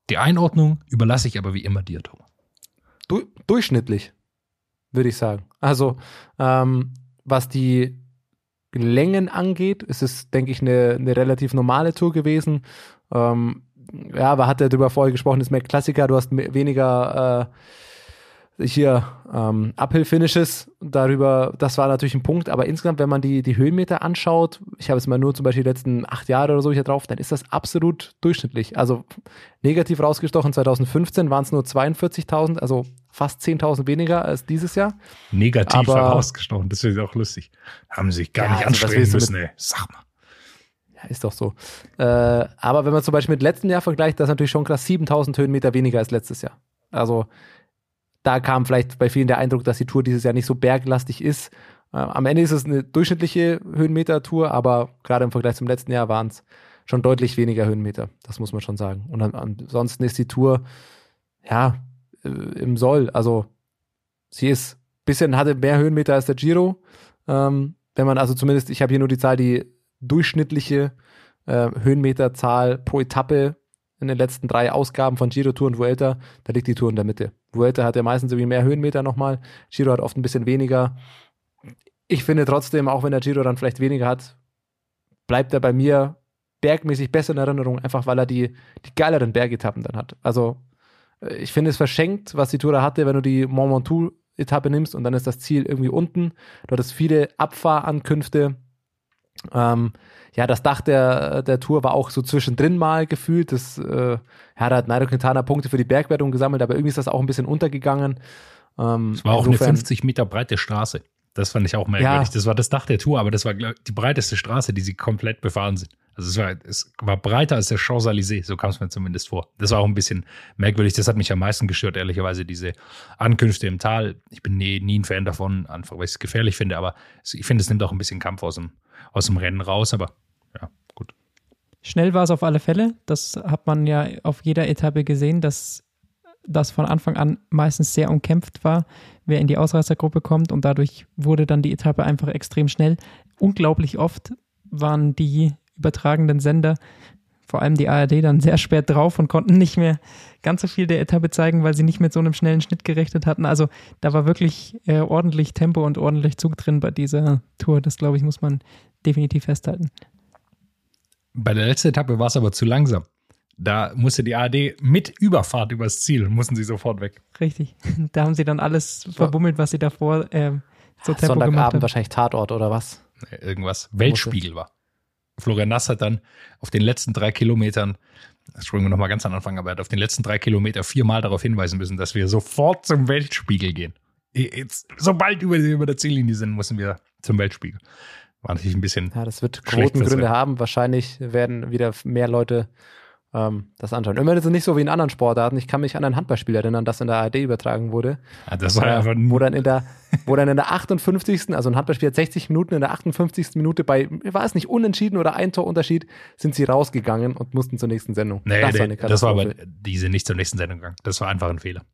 Die Einordnung überlasse ich aber wie immer dir, Thomas. Du, durchschnittlich, würde ich sagen. Also, ähm, was die Längen angeht, ist es, denke ich, eine, eine relativ normale Tour gewesen. Ähm, ja, aber hat er darüber vorher gesprochen, ist mehr Klassiker, du hast weniger äh, hier ähm, Uphill-Finishes darüber, das war natürlich ein Punkt, aber insgesamt, wenn man die, die Höhenmeter anschaut, ich habe es mal nur zum Beispiel die letzten acht Jahre oder so hier drauf, dann ist das absolut durchschnittlich. Also negativ rausgestochen, 2015 waren es nur 42.000, also fast 10.000 weniger als dieses Jahr. Negativ Aber- herausgestochen, das ist auch lustig. Haben sich gar Ja, nicht also anstrengen müssen, ey. Sag mal. Ist doch so. Äh, aber wenn man zum Beispiel mit letzten Jahr vergleicht, das ist natürlich schon krass 7000 Höhenmeter weniger als letztes Jahr. Also da kam vielleicht bei vielen der Eindruck, dass die Tour dieses Jahr nicht so berglastig ist. Äh, am Ende ist es eine durchschnittliche Höhenmeter-Tour, aber gerade im Vergleich zum letzten Jahr waren es schon deutlich weniger Höhenmeter. Das muss man schon sagen. Und an, ansonsten ist die Tour, ja, äh, im Soll. Also sie ist bisschen, hatte mehr Höhenmeter als der Giro. Ähm, wenn man also zumindest, ich habe hier nur die Zahl, die durchschnittliche äh, Höhenmeterzahl pro Etappe in den letzten drei Ausgaben von Giro Tour und Vuelta, da liegt die Tour in der Mitte. Vuelta hat ja meistens irgendwie mehr Höhenmeter nochmal, Giro hat oft ein bisschen weniger. Ich finde trotzdem, auch wenn der Giro dann vielleicht weniger hat, bleibt er bei mir bergmäßig besser in Erinnerung, einfach weil er die, die geileren Bergetappen dann hat. Also äh, ich finde es verschenkt, was die Tour da hatte, wenn du die Mont Ventoux Etappe nimmst und dann ist das Ziel irgendwie unten. Du hattest viele Abfahrankünfte. Ähm, ja, das Dach der, der Tour war auch so zwischendrin mal gefühlt. Das, äh, ja, da hat Nairo Quintana Punkte für die Bergwertung gesammelt, aber irgendwie ist das auch ein bisschen untergegangen. Ähm, Es war auch insofern- eine 50 Meter breite Straße. Das fand ich auch merkwürdig. Ja. Das war das Dach der Tour, aber das war glaub, die breiteste Straße, die sie komplett befahren sind. Also es war, es war breiter als der Champs-Élysées, so kam es mir zumindest vor. Das war auch ein bisschen merkwürdig. Das hat mich am meisten gestört, ehrlicherweise, diese Ankünfte im Tal. Ich bin nie, nie ein Fan davon, einfach weil ich es gefährlich finde, aber ich finde, es nimmt auch ein bisschen Kampf aus dem, aus dem Rennen raus, aber ja, gut. Schnell war es auf alle Fälle. Das hat man ja auf jeder Etappe gesehen, dass das von Anfang an meistens sehr umkämpft war, wer in die Ausreißergruppe kommt und dadurch wurde dann die Etappe einfach extrem schnell. Unglaublich oft waren die übertragenden Sender, vor allem die ARD, dann sehr spät drauf und konnten nicht mehr ganz so viel der Etappe zeigen, weil sie nicht mit so einem schnellen Schnitt gerechnet hatten. Also da war wirklich äh, ordentlich Tempo und ordentlich Zug drin bei dieser Tour. Das, glaube ich, muss man definitiv festhalten. Bei der letzten Etappe war es aber zu langsam. Da musste die ARD mit Überfahrt übers Ziel, mussten sie sofort weg. Richtig. [laughs] Da haben sie dann alles verbummelt, was sie davor ähm, so Tempo gemacht Sonntagabend haben. wahrscheinlich Tatort oder was? äh, irgendwas Weltspiegel war. Florian Nass hat dann auf den letzten drei Kilometern, das springen wir nochmal ganz am Anfang, aber er hat auf den letzten drei Kilometer viermal darauf hinweisen müssen, dass wir sofort zum Weltspiegel gehen. Jetzt, sobald wir über der Ziellinie sind, müssen wir zum Weltspiegel. War natürlich ein bisschen. Ja, das wird Quotengründe haben. Wahrscheinlich werden wieder mehr Leute ähm, das anschauen. Immerhin ist es nicht so wie in anderen Sportarten. Ich kann mich an ein Handballspiel erinnern, das in der ARD übertragen wurde. Ja, das war Äh, einfach wo dann in der, [laughs] wo dann in der 58. also ein Handballspiel hat 60 Minuten, in der 58. Minute bei, war es nicht unentschieden oder ein Torunterschied, sind sie rausgegangen und mussten zur nächsten Sendung. Nee, das, das, war eine das war aber, die sind nicht zur nächsten Sendung gegangen. Das war einfach ein Fehler.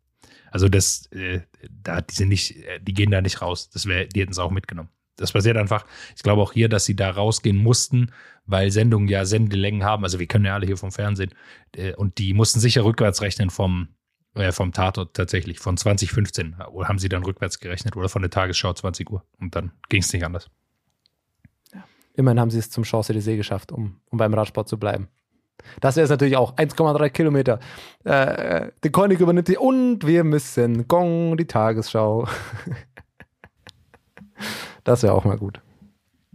Also das, äh, da, die sind nicht, äh, die gehen da nicht raus. Das wäre, die hätten es auch mitgenommen. Das passiert einfach. Ich glaube auch hier, dass sie da rausgehen mussten, weil Sendungen ja Sendelängen haben. Also wir können ja alle hier vom Fernsehen. Äh, und die mussten sicher rückwärts rechnen vom, äh, vom Tatort tatsächlich. Von 2015 oder haben sie dann rückwärts gerechnet oder von der Tagesschau 20 Uhr. Und dann ging es nicht anders. Immerhin haben sie es zum Champs-Élysées geschafft, um, um beim Radsport zu bleiben. Das wäre es natürlich auch. 1,3 Kilometer. Äh, der König übernimmt die und wir müssen Gong, die Tagesschau. [laughs] das wäre auch mal gut.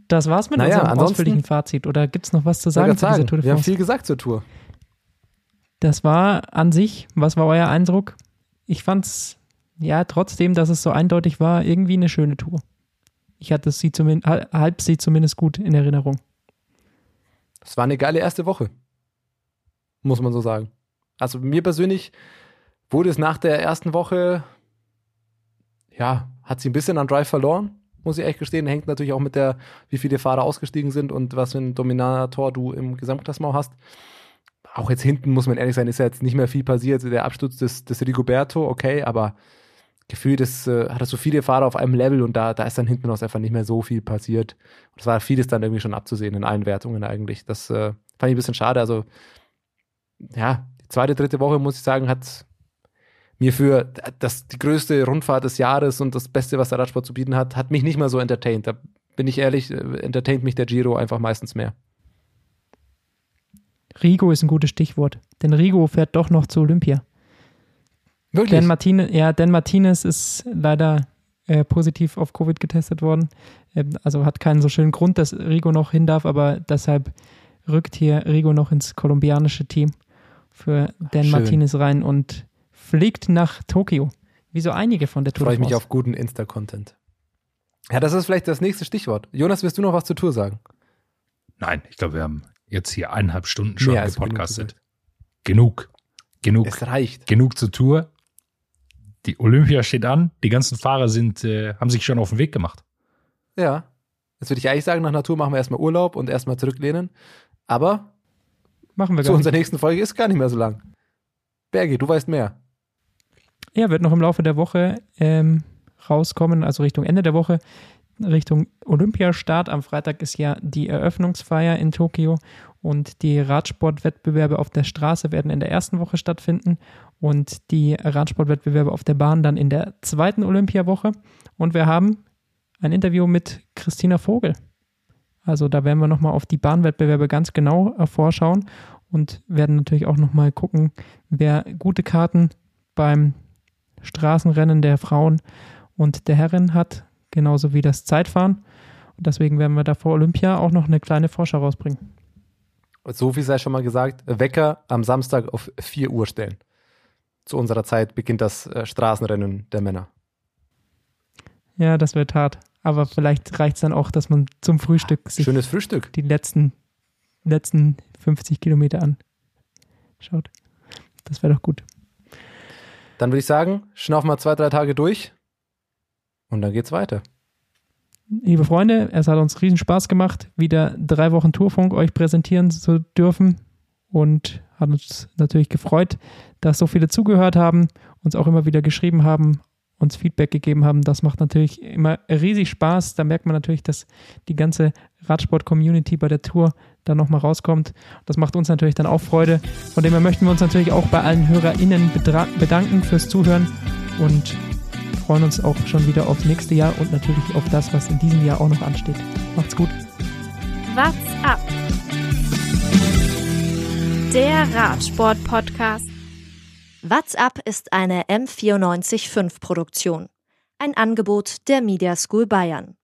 Das war's mit Naja, unserem ausführlichen Fazit. Oder gibt es noch was zu sagen zu dieser Tour de wir haben viel gesagt zur Tour. Das war an sich, was war euer Eindruck? Ich fand's, ja, trotzdem, dass es so eindeutig war, irgendwie eine schöne Tour. Ich hatte sie zumindest, halb sie zumindest gut in Erinnerung. Das war eine geile erste Woche. Muss man so sagen. Also mir persönlich wurde es nach der ersten Woche, ja, hat sie ein bisschen an Drive verloren, muss ich echt gestehen. Hängt natürlich auch mit der, wie viele Fahrer ausgestiegen sind und was für ein Dominator du im Gesamtklassement hast. auch jetzt hinten, muss man ehrlich sein, ist ja jetzt nicht mehr viel passiert. Der Absturz des, des Rigoberto, okay, aber gefühlt ist, äh, hat er so viele Fahrer auf einem Level und da, da ist dann hinten raus einfach nicht mehr so viel passiert. Und es war vieles dann irgendwie schon abzusehen in allen Wertungen eigentlich. Das äh, fand ich ein bisschen schade. Also, ja, die zweite, dritte Woche, muss ich sagen, hat mir für das, die größte Rundfahrt des Jahres und das Beste, was der Radsport zu bieten hat, hat mich nicht mehr so entertained. Da bin ich ehrlich, äh, entertaint mich der Giro einfach meistens mehr. Rigo ist ein gutes Stichwort, denn Rigo fährt doch noch zu Olympia. Wirklich? Dan Martinez, ja, Dan Martinez ist leider äh, positiv auf Covid getestet worden. Ähm, also hat keinen so schönen Grund, dass Rigo noch hin darf, aber deshalb rückt hier Rigo noch ins kolumbianische Team für Dan Schön. Martinez rein und fliegt nach Tokio. Wie so einige von der Tour Freue ich mich auf guten Insta-Content. Ja, das ist vielleicht das nächste Stichwort. Jonas, willst du noch was zur Tour sagen? Nein, ich glaube, wir haben jetzt hier eineinhalb Stunden schon Mehr genug gepodcastet. Genug. Genug. Es reicht. Genug zur Tour. Die Olympia steht an. Die ganzen Fahrer sind, äh, haben sich schon auf den Weg gemacht. Ja. Jetzt würde ich eigentlich sagen, nach Natur machen wir erstmal Urlaub und erstmal zurücklehnen. Aber Machen wir zu nicht. unserer nächsten Folge ist gar nicht mehr so lang. Bergi, du weißt mehr. Ja, wird noch im Laufe der Woche ähm, rauskommen, also Richtung Ende der Woche, Richtung Olympiastart. Am Freitag ist ja die Eröffnungsfeier in Tokio und die Radsportwettbewerbe auf der Straße werden in der ersten Woche stattfinden und die Radsportwettbewerbe auf der Bahn dann in der zweiten Olympiawoche. Und wir haben ein Interview mit Christina Vogel. Also da werden wir nochmal auf die Bahnwettbewerbe ganz genau äh, vorschauen und werden natürlich auch nochmal gucken, wer gute Karten beim Straßenrennen der Frauen und der Herren hat, genauso wie das Zeitfahren. Und deswegen werden wir da vor Olympia auch noch eine kleine Vorschau rausbringen. So viel sei schon mal gesagt. Wecker am Samstag auf 4 Uhr stellen. Zu unserer Zeit beginnt das äh, Straßenrennen der Männer. Ja, das wird hart. Aber vielleicht reicht es dann auch, dass man zum Frühstück sich Schönes Frühstück. die letzten, letzten 50 Kilometer anschaut. Das wäre doch gut. Dann würde ich sagen, schnaufen wir zwei, drei Tage durch und dann geht's weiter. Liebe Freunde, es hat uns riesen Spaß gemacht, wieder drei Wochen Tourfunk euch präsentieren zu dürfen und hat uns natürlich gefreut, dass so viele zugehört haben, uns auch immer wieder geschrieben haben, uns Feedback gegeben haben. Das macht natürlich immer riesig Spaß. Da merkt man natürlich, dass die ganze Radsport-Community bei der Tour dann nochmal rauskommt. Das macht uns natürlich dann auch Freude. Von dem her möchten wir uns natürlich auch bei allen HörerInnen bedanken fürs Zuhören und freuen uns auch schon wieder aufs nächste Jahr und natürlich auf das, was in diesem Jahr auch noch ansteht. Macht's gut. What's up? Der Radsport-Podcast. WhatsApp ist eine M945 Produktion. Ein Angebot der Media School Bayern.